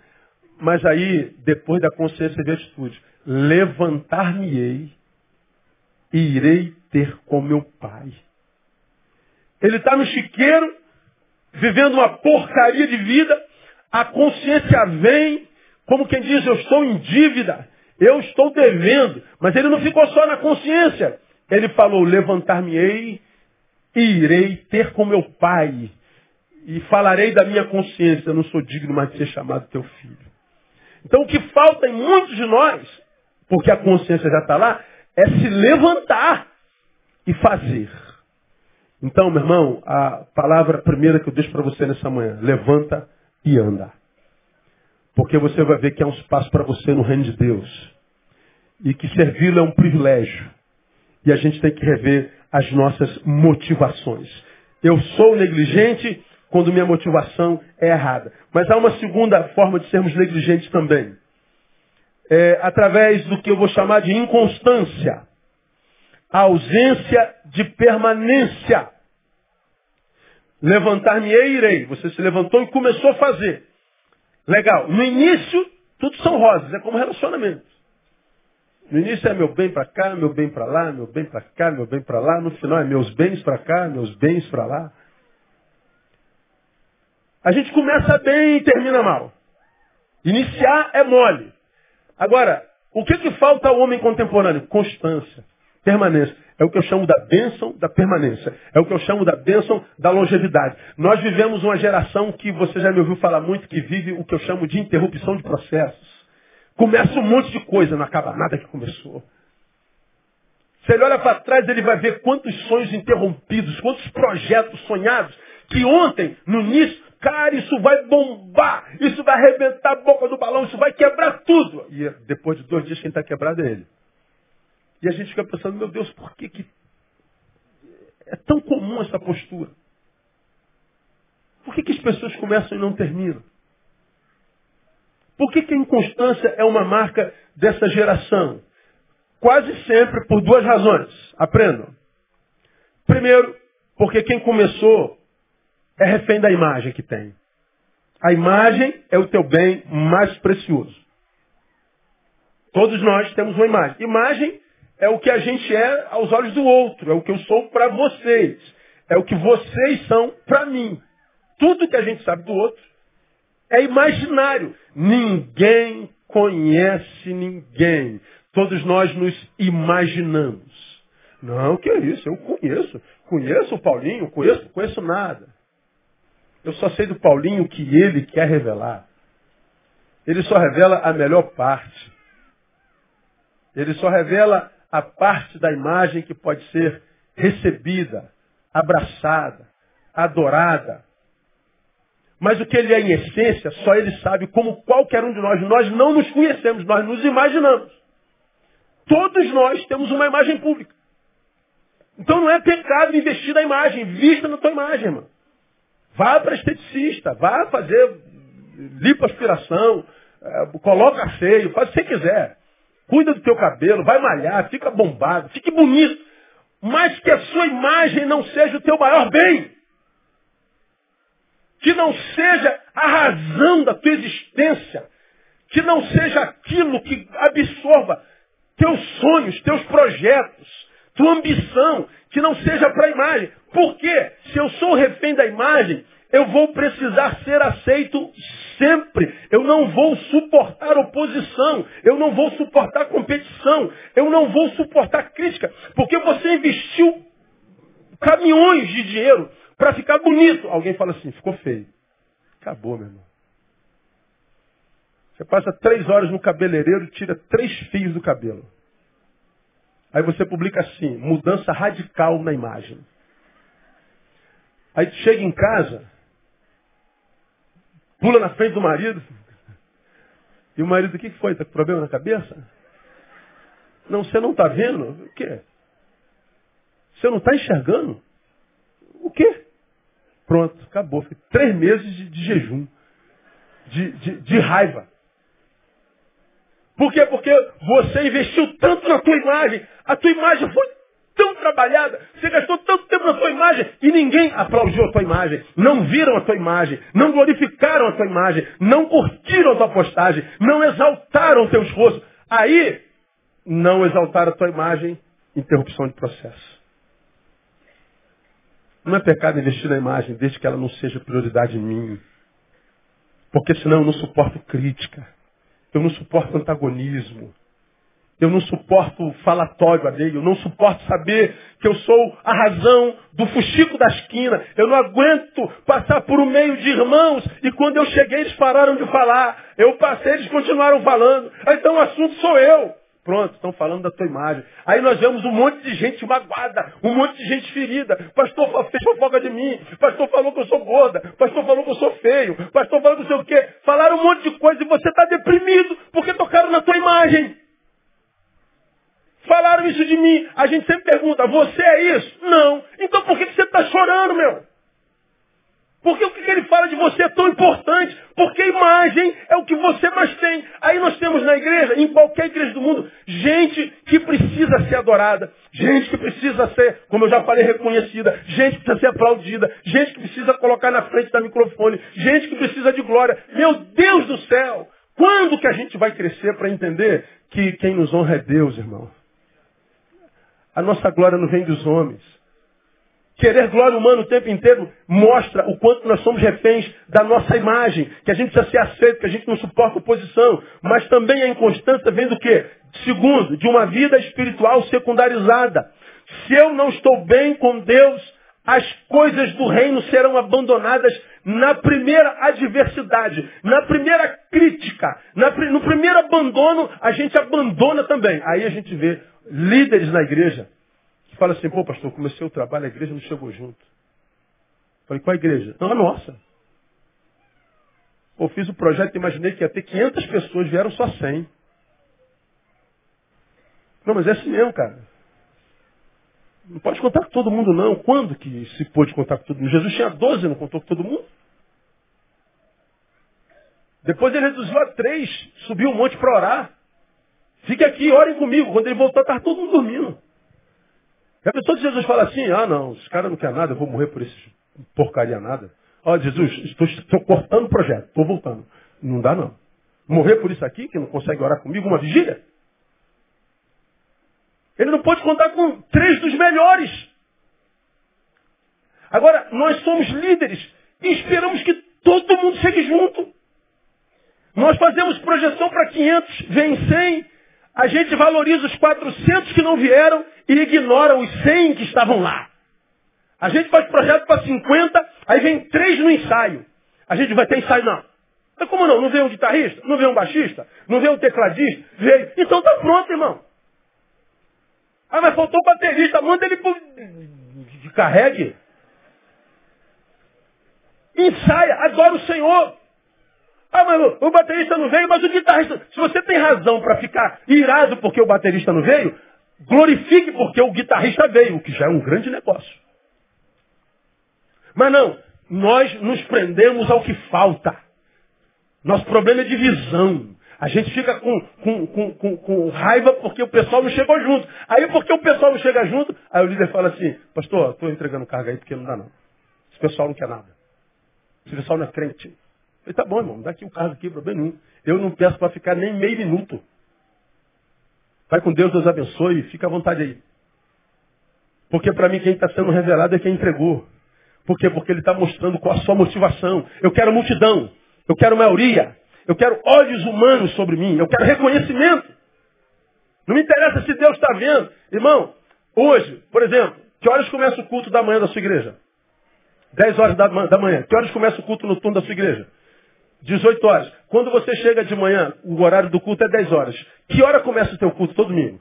mas aí, depois da consciência de atitude, levantar-me-ei e irei ter com meu pai. Ele está no chiqueiro, vivendo uma porcaria de vida, a consciência vem, como quem diz, eu estou em dívida, eu estou devendo. Mas ele não ficou só na consciência. Ele falou, levantar-me-ei e irei ter com meu pai. E falarei da minha consciência, eu não sou digno mais de ser chamado teu filho. Então o que falta em muitos de nós, porque a consciência já está lá, é se levantar e fazer. Então, meu irmão, a palavra primeira que eu deixo para você nessa manhã, levanta e anda. Porque você vai ver que há um espaço para você no reino de Deus. E que servi-lo é um privilégio. E a gente tem que rever as nossas motivações. Eu sou negligente quando minha motivação é errada. Mas há uma segunda forma de sermos negligentes também. É, através do que eu vou chamar de inconstância a ausência de permanência. Levantar-me-ei irei. Você se levantou e começou a fazer. Legal. No início, tudo são rosas, é como relacionamento. No início é meu bem para cá, meu bem para lá, meu bem para cá, meu bem para lá. No final é meus bens para cá, meus bens para lá. A gente começa bem e termina mal. Iniciar é mole. Agora, o que, que falta ao homem contemporâneo? Constância. Permanência. É o que eu chamo da bênção da permanência. É o que eu chamo da bênção da longevidade. Nós vivemos uma geração que você já me ouviu falar muito, que vive o que eu chamo de interrupção de processos. Começa um monte de coisa, não acaba nada que começou. Se ele olha para trás, ele vai ver quantos sonhos interrompidos, quantos projetos sonhados, que ontem, no início, cara, isso vai bombar, isso vai arrebentar a boca do balão, isso vai quebrar tudo. E depois de dois dias, quem está quebrado é ele. E a gente fica pensando, meu Deus, por que, que é tão comum essa postura? Por que, que as pessoas começam e não terminam? Por que, que a inconstância é uma marca dessa geração? Quase sempre por duas razões. Aprendam. Primeiro, porque quem começou é refém da imagem que tem. A imagem é o teu bem mais precioso. Todos nós temos uma imagem. Imagem é o que a gente é aos olhos do outro, é o que eu sou para vocês, é o que vocês são para mim. Tudo que a gente sabe do outro é imaginário. Ninguém conhece ninguém. Todos nós nos imaginamos. Não, que é isso? Eu conheço. Conheço o Paulinho? Conheço? Conheço nada. Eu só sei do Paulinho que ele quer revelar. Ele só revela a melhor parte. Ele só revela a parte da imagem que pode ser recebida, abraçada, adorada. Mas o que ele é em essência, só ele sabe, como qualquer um de nós. Nós não nos conhecemos, nós nos imaginamos. Todos nós temos uma imagem pública. Então não é pecado investir na imagem, vista na tua imagem, irmão. Vá para esteticista, vá fazer lipoaspiração, é, coloca feio, faz o que você quiser. Cuida do teu cabelo, vai malhar, fica bombado, fique bonito. Mas que a sua imagem não seja o teu maior bem. Que não seja a razão da tua existência. Que não seja aquilo que absorva teus sonhos, teus projetos, tua ambição, que não seja para a imagem. Por quê? Se eu sou refém da imagem, eu vou precisar ser aceito sempre. Eu não vou suportar oposição. Eu não vou suportar competição. Eu não vou suportar crítica. Porque você investiu caminhões de dinheiro para ficar bonito. Alguém fala assim, ficou feio. Acabou, meu irmão. Você passa três horas no cabeleireiro e tira três fios do cabelo. Aí você publica assim, mudança radical na imagem. Aí chega em casa, pula na frente do marido, e o marido, o que foi? Está com problema na cabeça? Não, você não está vendo? O quê? Você não está enxergando? O quê? Pronto, acabou. Foi três meses de, de jejum, de, de, de raiva. Por quê? Porque você investiu tanto na tua imagem. A tua imagem foi tão trabalhada. Você gastou tanto tempo na tua imagem e ninguém aplaudiu a tua imagem. Não viram a tua imagem. Não glorificaram a tua imagem. Não curtiram a tua postagem. Não exaltaram o teu esforço. Aí, não exaltaram a tua imagem. Interrupção de processo. Não é pecado investir na imagem, desde que ela não seja prioridade em mim. Porque senão eu não suporto crítica. Eu não suporto antagonismo. Eu não suporto falatório alheio. Eu não suporto saber que eu sou a razão do fuxico da esquina. Eu não aguento passar por um meio de irmãos e quando eu cheguei eles pararam de falar. Eu passei, eles continuaram falando. Então o assunto sou eu. Pronto, estão falando da tua imagem. Aí nós vemos um monte de gente magoada, um monte de gente ferida. Pastor fez fofoca de mim. Pastor falou que eu sou gorda. Pastor falou que eu sou feio. Pastor falou que eu sei o quê. Monte de coisa e você está deprimido porque tocaram na tua imagem. Falaram isso de mim. A gente sempre pergunta, você é isso? Não. Então por que você está chorando, meu? Porque o que ele fala de você é tão importante? Porque a imagem é o que você mais tem. Aí nós temos na igreja, em qualquer igreja do mundo, gente que precisa ser adorada, gente que precisa ser, como eu já falei, reconhecida, gente que precisa ser aplaudida, gente que precisa colocar na frente da microfone, gente que precisa de glória. Meu Deus do céu! Quando que a gente vai crescer para entender que quem nos honra é Deus, irmão? A nossa glória não vem dos homens. Querer glória humana o tempo inteiro mostra o quanto nós somos reféns da nossa imagem, que a gente precisa ser aceito, que a gente não suporta oposição. Mas também a inconstância vem do quê? Segundo, de uma vida espiritual secundarizada. Se eu não estou bem com Deus, as coisas do reino serão abandonadas na primeira adversidade, na primeira crítica, no primeiro abandono, a gente abandona também. Aí a gente vê líderes na igreja fala assim, pô pastor, comecei o trabalho, a igreja não chegou junto. Falei, qual a igreja? Não, a nossa. Pô, fiz o projeto e imaginei que ia ter 500 pessoas, vieram só 100. Não, mas é assim mesmo, cara. Não pode contar com todo mundo, não. Quando que se pôde contar com todo mundo? Jesus tinha 12, não contou com todo mundo? Depois ele reduziu a três, subiu um monte para orar. Fique aqui, orem comigo. Quando ele voltou, estava todo mundo dormindo. E a pessoa de Jesus fala assim, ah não, esse cara não quer nada, eu vou morrer por esse porcaria nada. Ó, Jesus, estou, estou cortando o projeto, estou voltando. Não dá não. Morrer por isso aqui, que não consegue orar comigo, uma vigília? Ele não pode contar com três dos melhores. Agora, nós somos líderes e esperamos que todo mundo chegue junto. Nós fazemos projeção para 500, vem 100, a gente valoriza os 400 que não vieram e ignora os 100 que estavam lá. A gente faz projeto para 50, aí vem três no ensaio. A gente vai ter ensaio, não. Mas como não? Não veio um guitarrista? Não veio um baixista? Não veio um tecladista? Veio. Então tá pronto, irmão. Ah, mas faltou o baterista, manda ele pro... carregue. Ensaia, adora o Senhor. Ah, mas o baterista não veio, mas o guitarrista. Se você tem razão para ficar irado porque o baterista não veio, glorifique porque o guitarrista veio, o que já é um grande negócio. Mas não, nós nos prendemos ao que falta. Nosso problema é de visão. A gente fica com, com, com, com raiva porque o pessoal não chegou junto. Aí porque o pessoal não chega junto, aí o líder fala assim, pastor, estou entregando carga aí porque não dá não. Esse pessoal não quer nada. Esse pessoal não é crente. Eu falei, tá bom, irmão, dá aqui o cargo aqui, problema nenhum. Eu não peço para ficar nem meio minuto. Vai com Deus, Deus abençoe, fica à vontade aí. Porque para mim quem está sendo revelado é quem entregou. Por quê? Porque ele está mostrando qual a sua motivação. Eu quero multidão. Eu quero maioria. Eu quero olhos humanos sobre mim. Eu quero reconhecimento. Não me interessa se Deus está vendo. Irmão, hoje, por exemplo, que horas começa o culto da manhã da sua igreja? 10 horas da, da manhã. Que horas começa o culto noturno da sua igreja? 18 horas. Quando você chega de manhã, o horário do culto é 10 horas. Que hora começa o teu culto todo domingo?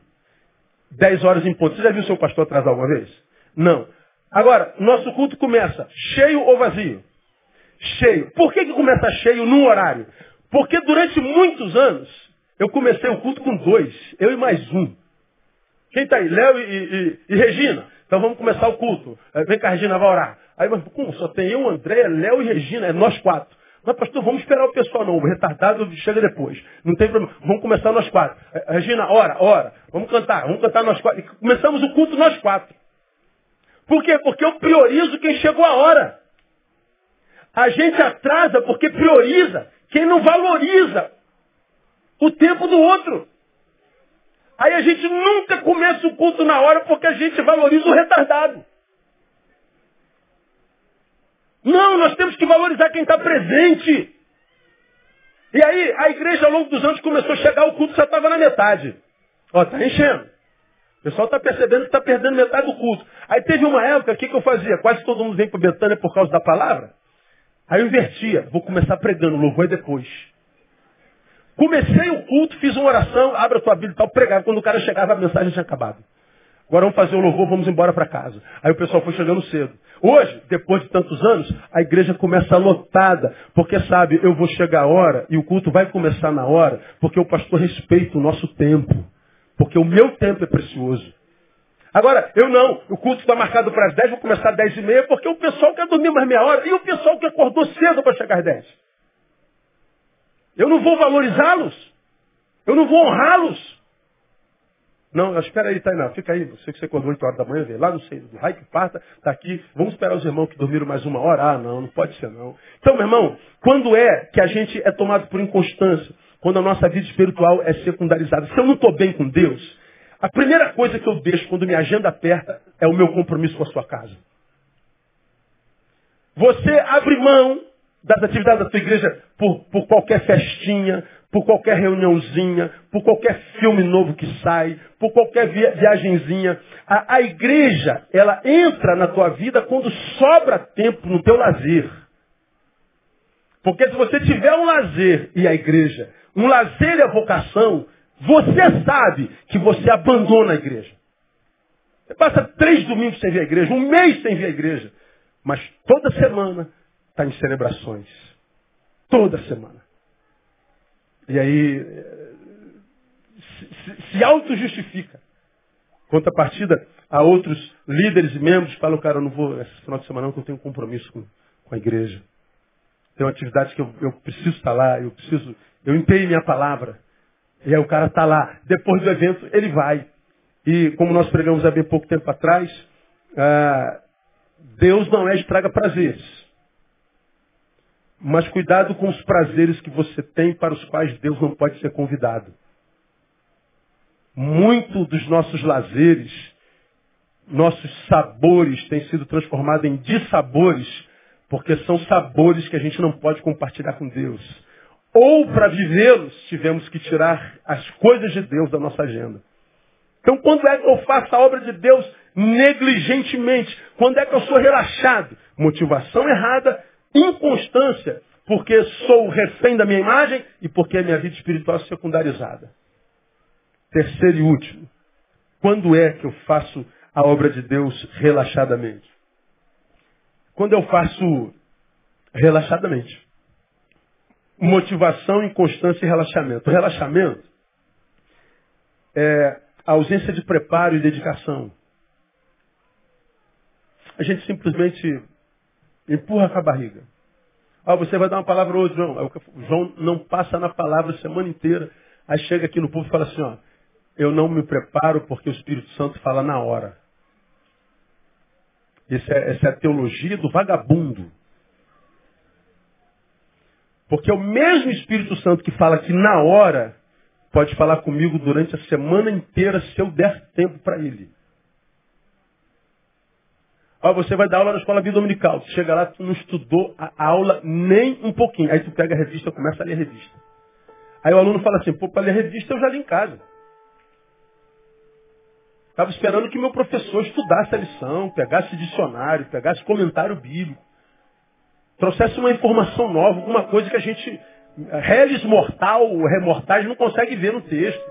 10 horas em ponto. Você já viu o seu pastor atrasar alguma vez? Não. Agora, nosso culto começa cheio ou vazio? Cheio. Por que, que começa cheio num horário? Porque durante muitos anos eu comecei o culto com dois, eu e mais um. Quem está aí? Léo e, e, e, Regina. Então vamos começar o culto. Vem cá, Regina, vai orar. Aí, mas como? Só tem eu, André, Léo e Regina, é nós quatro. Mas, pastor, vamos esperar o pessoal não. O retardado chega depois. Não tem problema. Vamos começar nós quatro. Regina, ora, ora. Vamos cantar. Vamos cantar nós quatro. E começamos o culto nós quatro. Por quê? Porque eu priorizo quem chegou a hora. A gente atrasa porque prioriza quem não valoriza o tempo do outro. Aí a gente nunca começa o culto na hora porque a gente valoriza o retardado. Não, nós temos que valorizar quem está presente. E aí, a igreja ao longo dos anos começou a chegar, o culto já estava na metade. Ó, está enchendo. O pessoal está percebendo que está perdendo metade do culto. Aí teve uma época, o que, que eu fazia? Quase todo mundo vem para Betânia por causa da palavra. Aí eu invertia. Vou começar pregando, louvor é depois. Comecei o culto, fiz uma oração, abre a tua Bíblia e tal, pregava. Quando o cara chegava, a mensagem tinha acabado. Agora vamos fazer o louvor, vamos embora para casa. Aí o pessoal foi chegando cedo. Hoje, depois de tantos anos, a igreja começa lotada, porque sabe, eu vou chegar a hora e o culto vai começar na hora, porque o pastor respeita o nosso tempo. Porque o meu tempo é precioso. Agora, eu não. O culto está marcado para as 10, vou começar às 10 e meia, porque o pessoal quer dormir mais meia hora. E o pessoal que acordou cedo para chegar às 10? Eu não vou valorizá-los. Eu não vou honrá-los. Não, espera aí, Tainá, fica aí. Você que você acordou 8 horas da manhã, vê lá no centro do raio que parta, está aqui. Vamos esperar os irmãos que dormiram mais uma hora. Ah, não, não pode ser não. Então, meu irmão, quando é que a gente é tomado por inconstância? quando a nossa vida espiritual é secundarizada. Se eu não estou bem com Deus, a primeira coisa que eu deixo quando minha agenda aperta é o meu compromisso com a sua casa. Você abre mão das atividades da sua igreja por, por qualquer festinha, por qualquer reuniãozinha, por qualquer filme novo que sai, por qualquer via, viagenzinha. A, a igreja, ela entra na tua vida quando sobra tempo no teu lazer. Porque se você tiver um lazer e a igreja um lazer e a vocação, você sabe que você abandona a igreja. Você passa três domingos sem vir à igreja, um mês sem vir à igreja. Mas toda semana está em celebrações. Toda semana. E aí se, se, se auto-justifica. Contrapartida a outros líderes e membros que falam, cara, eu não vou esse final de semana não, porque eu tenho um compromisso com, com a igreja. Tem uma atividade que eu, eu preciso estar lá, eu preciso eu empenhei minha palavra. E aí o cara está lá. Depois do evento, ele vai. E como nós pregamos há bem pouco tempo atrás, ah, Deus não é estraga prazeres. Mas cuidado com os prazeres que você tem para os quais Deus não pode ser convidado. Muito dos nossos lazeres, nossos sabores têm sido transformados em dissabores, porque são sabores que a gente não pode compartilhar com Deus ou para vivê-los, tivemos que tirar as coisas de Deus da nossa agenda. Então, quando é que eu faço a obra de Deus negligentemente? Quando é que eu sou relaxado? Motivação errada, inconstância, porque sou refém da minha imagem e porque a minha vida espiritual é secundarizada. Terceiro e último, Quando é que eu faço a obra de Deus relaxadamente? Quando eu faço relaxadamente. Motivação, inconstância e relaxamento. Relaxamento é a ausência de preparo e dedicação. A gente simplesmente empurra com a barriga. Ah, você vai dar uma palavra hoje, João. O João não passa na palavra a semana inteira. Aí chega aqui no povo e fala assim, ó, eu não me preparo porque o Espírito Santo fala na hora. Essa é, essa é a teologia do vagabundo. Porque é o mesmo Espírito Santo que fala que na hora pode falar comigo durante a semana inteira se eu der tempo para ele. Ó, você vai dar aula na escola vida dominical. Chega lá, tu não estudou a aula nem um pouquinho. Aí tu pega a revista, começa a ler a revista. Aí o aluno fala assim, pô, para ler a revista eu já li em casa. Estava esperando que meu professor estudasse a lição, pegasse dicionário, pegasse comentário bíblico, trouxesse uma informação nova, alguma coisa que a gente, reles mortal, remortais, não consegue ver no texto.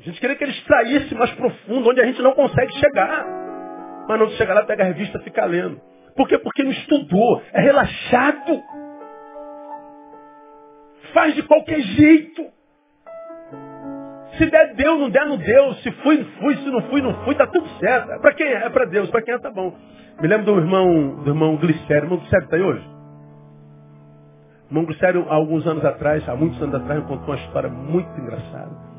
A gente queria que ele extraísse mais profundo, onde a gente não consegue chegar. Mas não chega lá, pega a revista e fica lendo. Por quê? Porque não estudou, é relaxado. Faz de qualquer jeito. Se der, deu, não der, não deu. Se fui, fui. Se não fui, não fui. Tá tudo certo. É para quem é? É para Deus. Para quem é, tá bom. Me lembro do irmão, do irmão Glicério. O irmão Glicério está aí hoje? O irmão Glicério, há alguns anos atrás, há muitos anos atrás, contou uma história muito engraçada.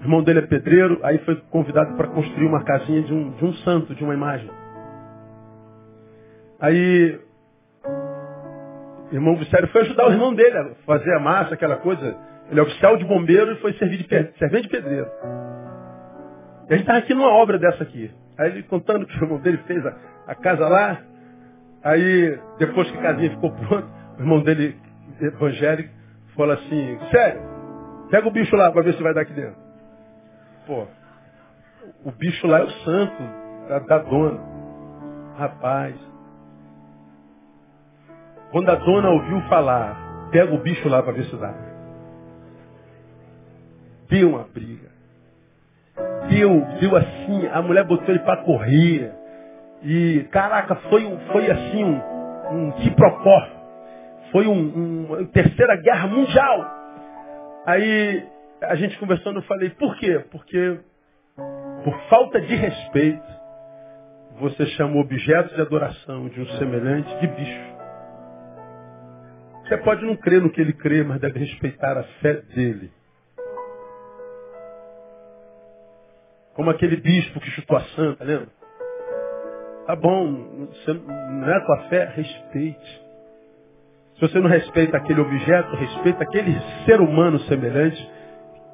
O irmão dele é pedreiro, aí foi convidado para construir uma casinha de um, de um santo, de uma imagem. Aí, o irmão Glicério foi ajudar o irmão dele a fazer a massa, aquela coisa ele é oficial de bombeiro e foi servir de servente de pedreiro. E a gente estava aqui numa obra dessa aqui. Aí ele contando que o irmão dele fez a, a casa lá. Aí, depois que a casinha ficou pronta, o irmão dele, evangélico, falou assim, sério, pega o bicho lá para ver se vai dar aqui dentro. Pô, o bicho lá é o santo da, da dona. Rapaz. Quando a dona ouviu falar, pega o bicho lá para ver se dá deu uma briga. Deu, deu assim, a mulher botou ele para correr. E, caraca, foi, foi assim um, um quiprocó. Foi um, um, uma terceira guerra mundial. Aí a gente conversando, eu falei, por quê? Porque por falta de respeito, você chama o objeto de adoração de um semelhante de bicho. Você pode não crer no que ele crê, mas deve respeitar a fé dele. Como aquele bispo que chutou a santa, lembra? Tá bom, você não é a tua fé? Respeite. Se você não respeita aquele objeto, respeita aquele ser humano semelhante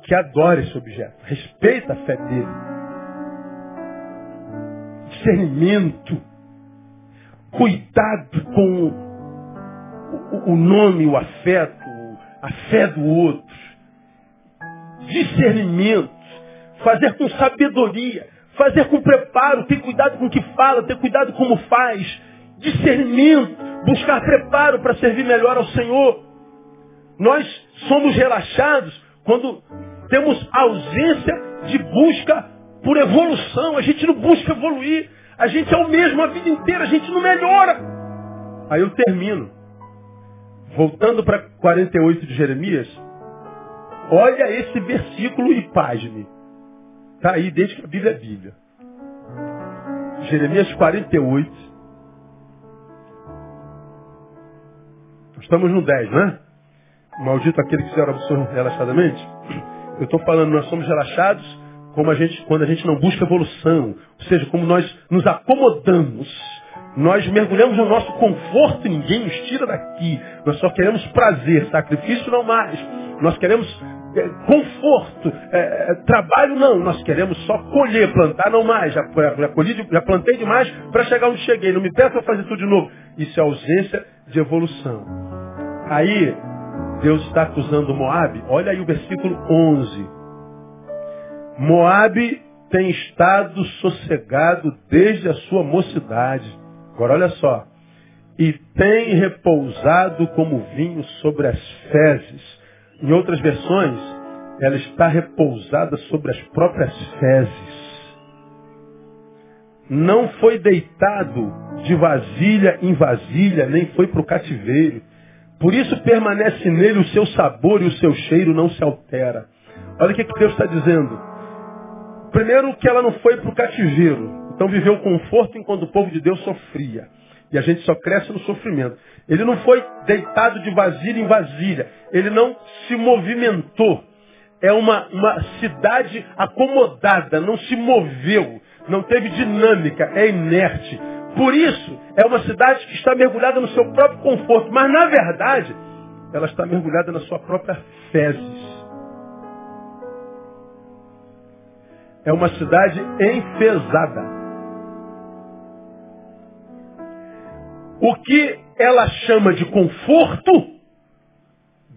que adora esse objeto. Respeita a fé dele. Discernimento. Cuidado com o nome, o afeto, a fé do outro. Discernimento fazer com sabedoria, fazer com preparo, ter cuidado com o que fala, ter cuidado como faz, discernimento, buscar preparo para servir melhor ao Senhor. Nós somos relaxados quando temos ausência de busca por evolução. A gente não busca evoluir. A gente é o mesmo a vida inteira, a gente não melhora. Aí eu termino. Voltando para 48 de Jeremias, olha esse versículo e pasme. Está aí desde que a Bíblia é Bíblia. Jeremias 48. Estamos no 10, né? Maldito aquele que fizer absurdo relaxadamente. Eu estou falando, nós somos relaxados como a gente, quando a gente não busca evolução. Ou seja, como nós nos acomodamos. Nós mergulhamos no nosso conforto e ninguém nos tira daqui. Nós só queremos prazer, sacrifício não mais. Nós queremos é, conforto, é, é, trabalho não, nós queremos só colher, plantar não mais, já, já, colhi, já plantei demais para chegar onde cheguei, não me peça para fazer tudo de novo. Isso é ausência de evolução. Aí, Deus está acusando Moab, olha aí o versículo 11. Moab tem estado sossegado desde a sua mocidade. Agora olha só. E tem repousado como vinho sobre as fezes em outras versões, ela está repousada sobre as próprias fezes. Não foi deitado de vasilha em vasilha, nem foi para o cativeiro. Por isso permanece nele o seu sabor e o seu cheiro não se altera. Olha o que, que Deus está dizendo. Primeiro que ela não foi para o cativeiro. Então viveu conforto enquanto o povo de Deus sofria. E a gente só cresce no sofrimento. Ele não foi deitado de vasilha em vasilha. Ele não se movimentou. É uma, uma cidade acomodada, não se moveu, não teve dinâmica, é inerte. Por isso, é uma cidade que está mergulhada no seu próprio conforto. Mas, na verdade, ela está mergulhada na sua própria fezes. É uma cidade enfesada. O que ela chama de conforto,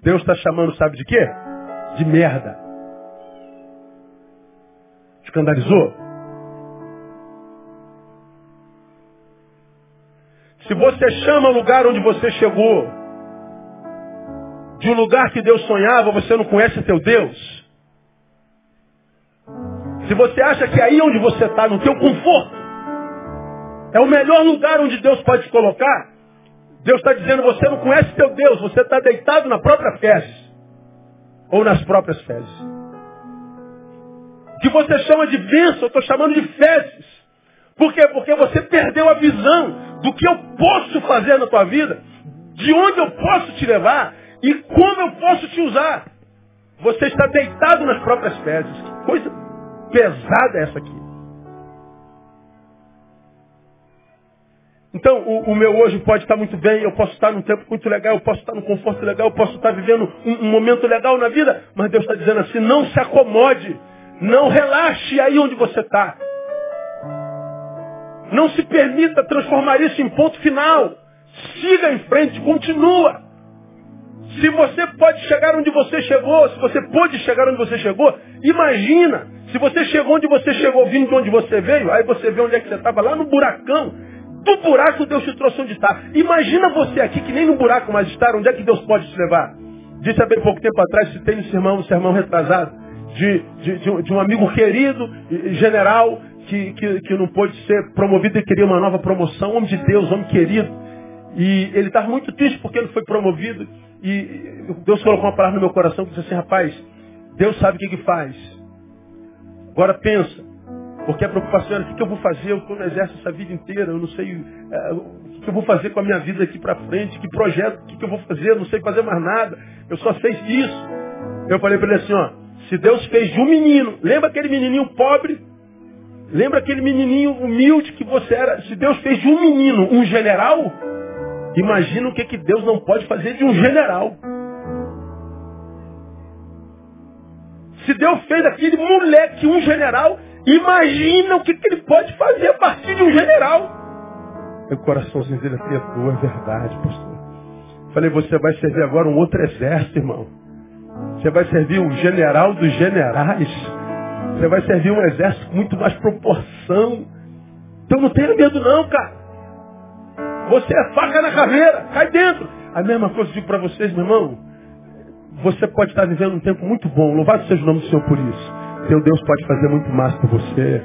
Deus está chamando, sabe de quê? De merda. Escandalizou? Se você chama o lugar onde você chegou de um lugar que Deus sonhava, você não conhece teu Deus. Se você acha que é aí onde você está, no teu conforto, é o melhor lugar onde Deus pode te colocar. Deus está dizendo, você não conhece teu Deus, você está deitado na própria fezes. Ou nas próprias fezes. O que você chama de bênção, eu estou chamando de fezes. Por quê? Porque você perdeu a visão do que eu posso fazer na tua vida, de onde eu posso te levar e como eu posso te usar. Você está deitado nas próprias fezes. Que coisa pesada é essa aqui. Então, o, o, meu hoje pode estar muito bem, eu posso estar num tempo muito legal, eu posso estar num conforto legal, eu posso estar vivendo um, um momento legal na vida, mas Deus está dizendo assim, não se acomode, não relaxe aí onde você está. Não se permita transformar isso em ponto final. Siga em frente, continua. Se você pode chegar onde você chegou, se você pôde chegar onde você chegou, imagina, se você chegou onde você chegou, vindo de onde você veio, aí você vê onde é que você estava, lá no buracão, do buraco Deus te trouxe onde está. Imagina você aqui que nem no buraco mais está, onde é que Deus pode te levar? Disse há bem pouco tempo atrás, tem um sermão, um sermão retrasado, de, de, de um amigo querido, general, que, que, que não pôde ser promovido e queria uma nova promoção, homem de Deus, homem querido. E ele estava muito triste porque ele foi promovido. E Deus colocou uma palavra no meu coração que disse assim, rapaz, Deus sabe o que, que faz. Agora pensa, porque a preocupação era o que eu vou fazer? Eu estou no exército essa vida inteira, eu não sei é, o que eu vou fazer com a minha vida aqui para frente, que projeto, o que eu vou fazer, eu não sei fazer mais nada, eu só sei isso. Eu falei para ele assim, ó, se Deus fez de um menino, lembra aquele menininho pobre? Lembra aquele menininho humilde que você era? Se Deus fez de um menino um general, imagina o que, que Deus não pode fazer de um general. Se Deus fez daquele moleque um general, Imagina o que, que ele pode fazer a partir de um general. Meu coraçãozinho dele aqui é tua, é verdade, pastor. Falei, você vai servir agora um outro exército, irmão. Você vai servir um general dos generais. Você vai servir um exército com muito mais proporção. Então não tenha medo não, cara. Você é faca na caveira, cai dentro. A mesma coisa eu digo para vocês, meu irmão. Você pode estar vivendo um tempo muito bom. Louvado seja o nome do Senhor por isso. Seu Deus pode fazer muito mais por você.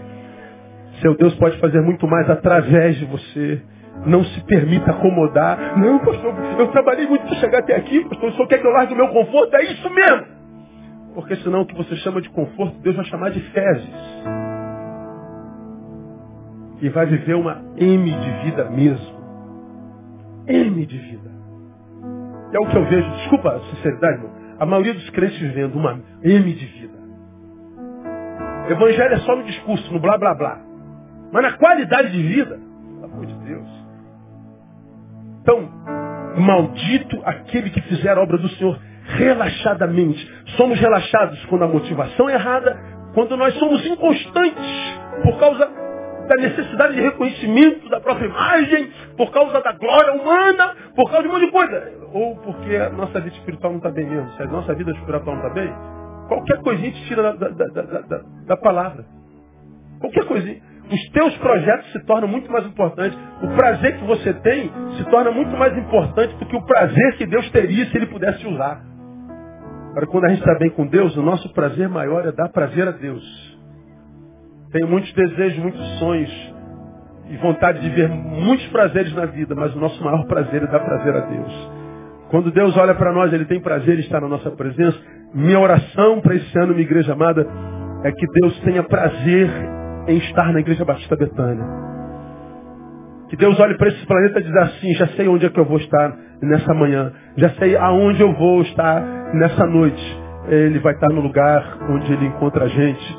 Seu Deus pode fazer muito mais através de você. Não se permita acomodar. Não, pastor, eu trabalhei muito para chegar até aqui, pastor. O senhor quer que eu largue o meu conforto? É isso mesmo. Porque senão o que você chama de conforto, Deus vai chamar de fezes. E vai viver uma M de vida mesmo. M de vida. É o que eu vejo, desculpa a sinceridade, irmão. A maioria dos crentes vivendo uma M de vida. Evangelho é só no discurso, no blá blá blá. Mas na qualidade de vida, pelo amor de Deus. Então, maldito aquele que fizer a obra do Senhor relaxadamente. Somos relaxados quando a motivação é errada, quando nós somos inconstantes por causa da necessidade de reconhecimento da própria imagem, por causa da glória humana, por causa de um monte de coisa. Ou porque a nossa vida espiritual não está bem mesmo. Se a nossa vida espiritual não está bem, Qualquer coisinha te tira da, da, da, da, palavra. Qualquer coisinha. Os teus projetos se tornam muito mais importantes. O prazer que você tem se torna muito mais importante do que o prazer que Deus teria se Ele pudesse usar. Agora, quando a gente está bem com Deus, o nosso prazer maior é dar prazer a Deus. Tenho muitos desejos, muitos sonhos e vontade de ver muitos prazeres na vida, mas o nosso maior prazer é dar prazer a Deus. Quando Deus olha para nós, Ele tem prazer em estar na nossa presença. Minha oração para esse ano, minha igreja amada, é que Deus tenha prazer em estar na Igreja Batista Betânia. Que Deus olhe para esse planeta e diz assim, já sei onde é que eu vou estar nessa manhã. Já sei aonde eu vou estar nessa noite. Ele vai estar no lugar onde Ele encontra a gente.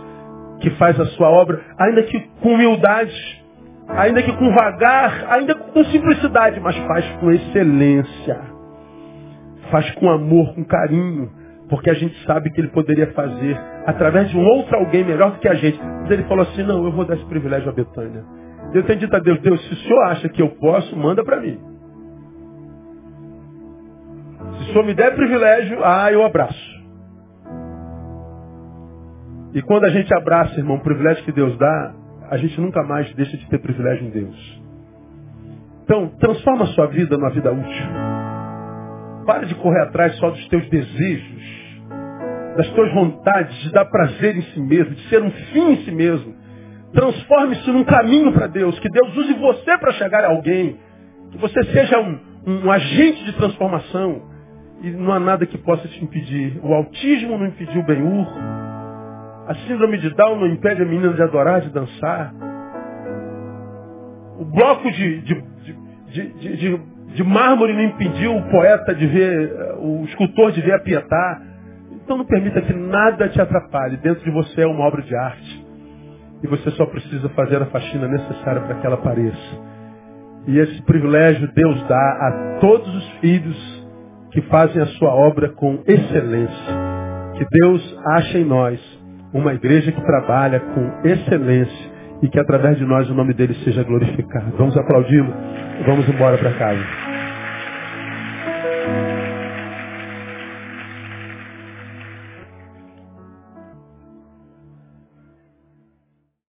Que faz a sua obra, ainda que com humildade, ainda que com vagar, ainda com simplicidade, mas faz com excelência. Faz com amor, com carinho porque a gente sabe que ele poderia fazer através de um outro alguém melhor do que a gente. Mas ele falou assim, não, eu vou dar esse privilégio a Betânia. Eu tenho dito a Deus, Deus, se o senhor acha que eu posso, manda para mim. Se o senhor me der privilégio, ah, eu abraço. E quando a gente abraça, irmão, o privilégio que Deus dá, a gente nunca mais deixa de ter privilégio em Deus. Então, transforma a sua vida numa vida útil. Para de correr atrás só dos teus desejos das tuas vontades, de dar prazer em si mesmo, de ser um fim em si mesmo. Transforme-se num caminho para Deus, que Deus use você para chegar a alguém, que você seja um, um, agente de transformação e não há nada que possa te impedir. O autismo não impediu Ben-Hur, a síndrome de Down não impede a menina de adorar, de dançar, o bloco de, de, de, de, mármore não impediu o poeta de ver, o escultor de ver a Pietá. Então não permita que nada te atrapalhe. Dentro de você é uma obra de arte. E você só precisa fazer a faxina necessária para que ela apareça. E esse privilégio Deus dá a todos os filhos que fazem a sua obra com excelência. Que Deus ache em nós uma igreja que trabalha com excelência e que através de nós o nome dele seja glorificado. Vamos aplaudi-lo. Vamos embora para casa.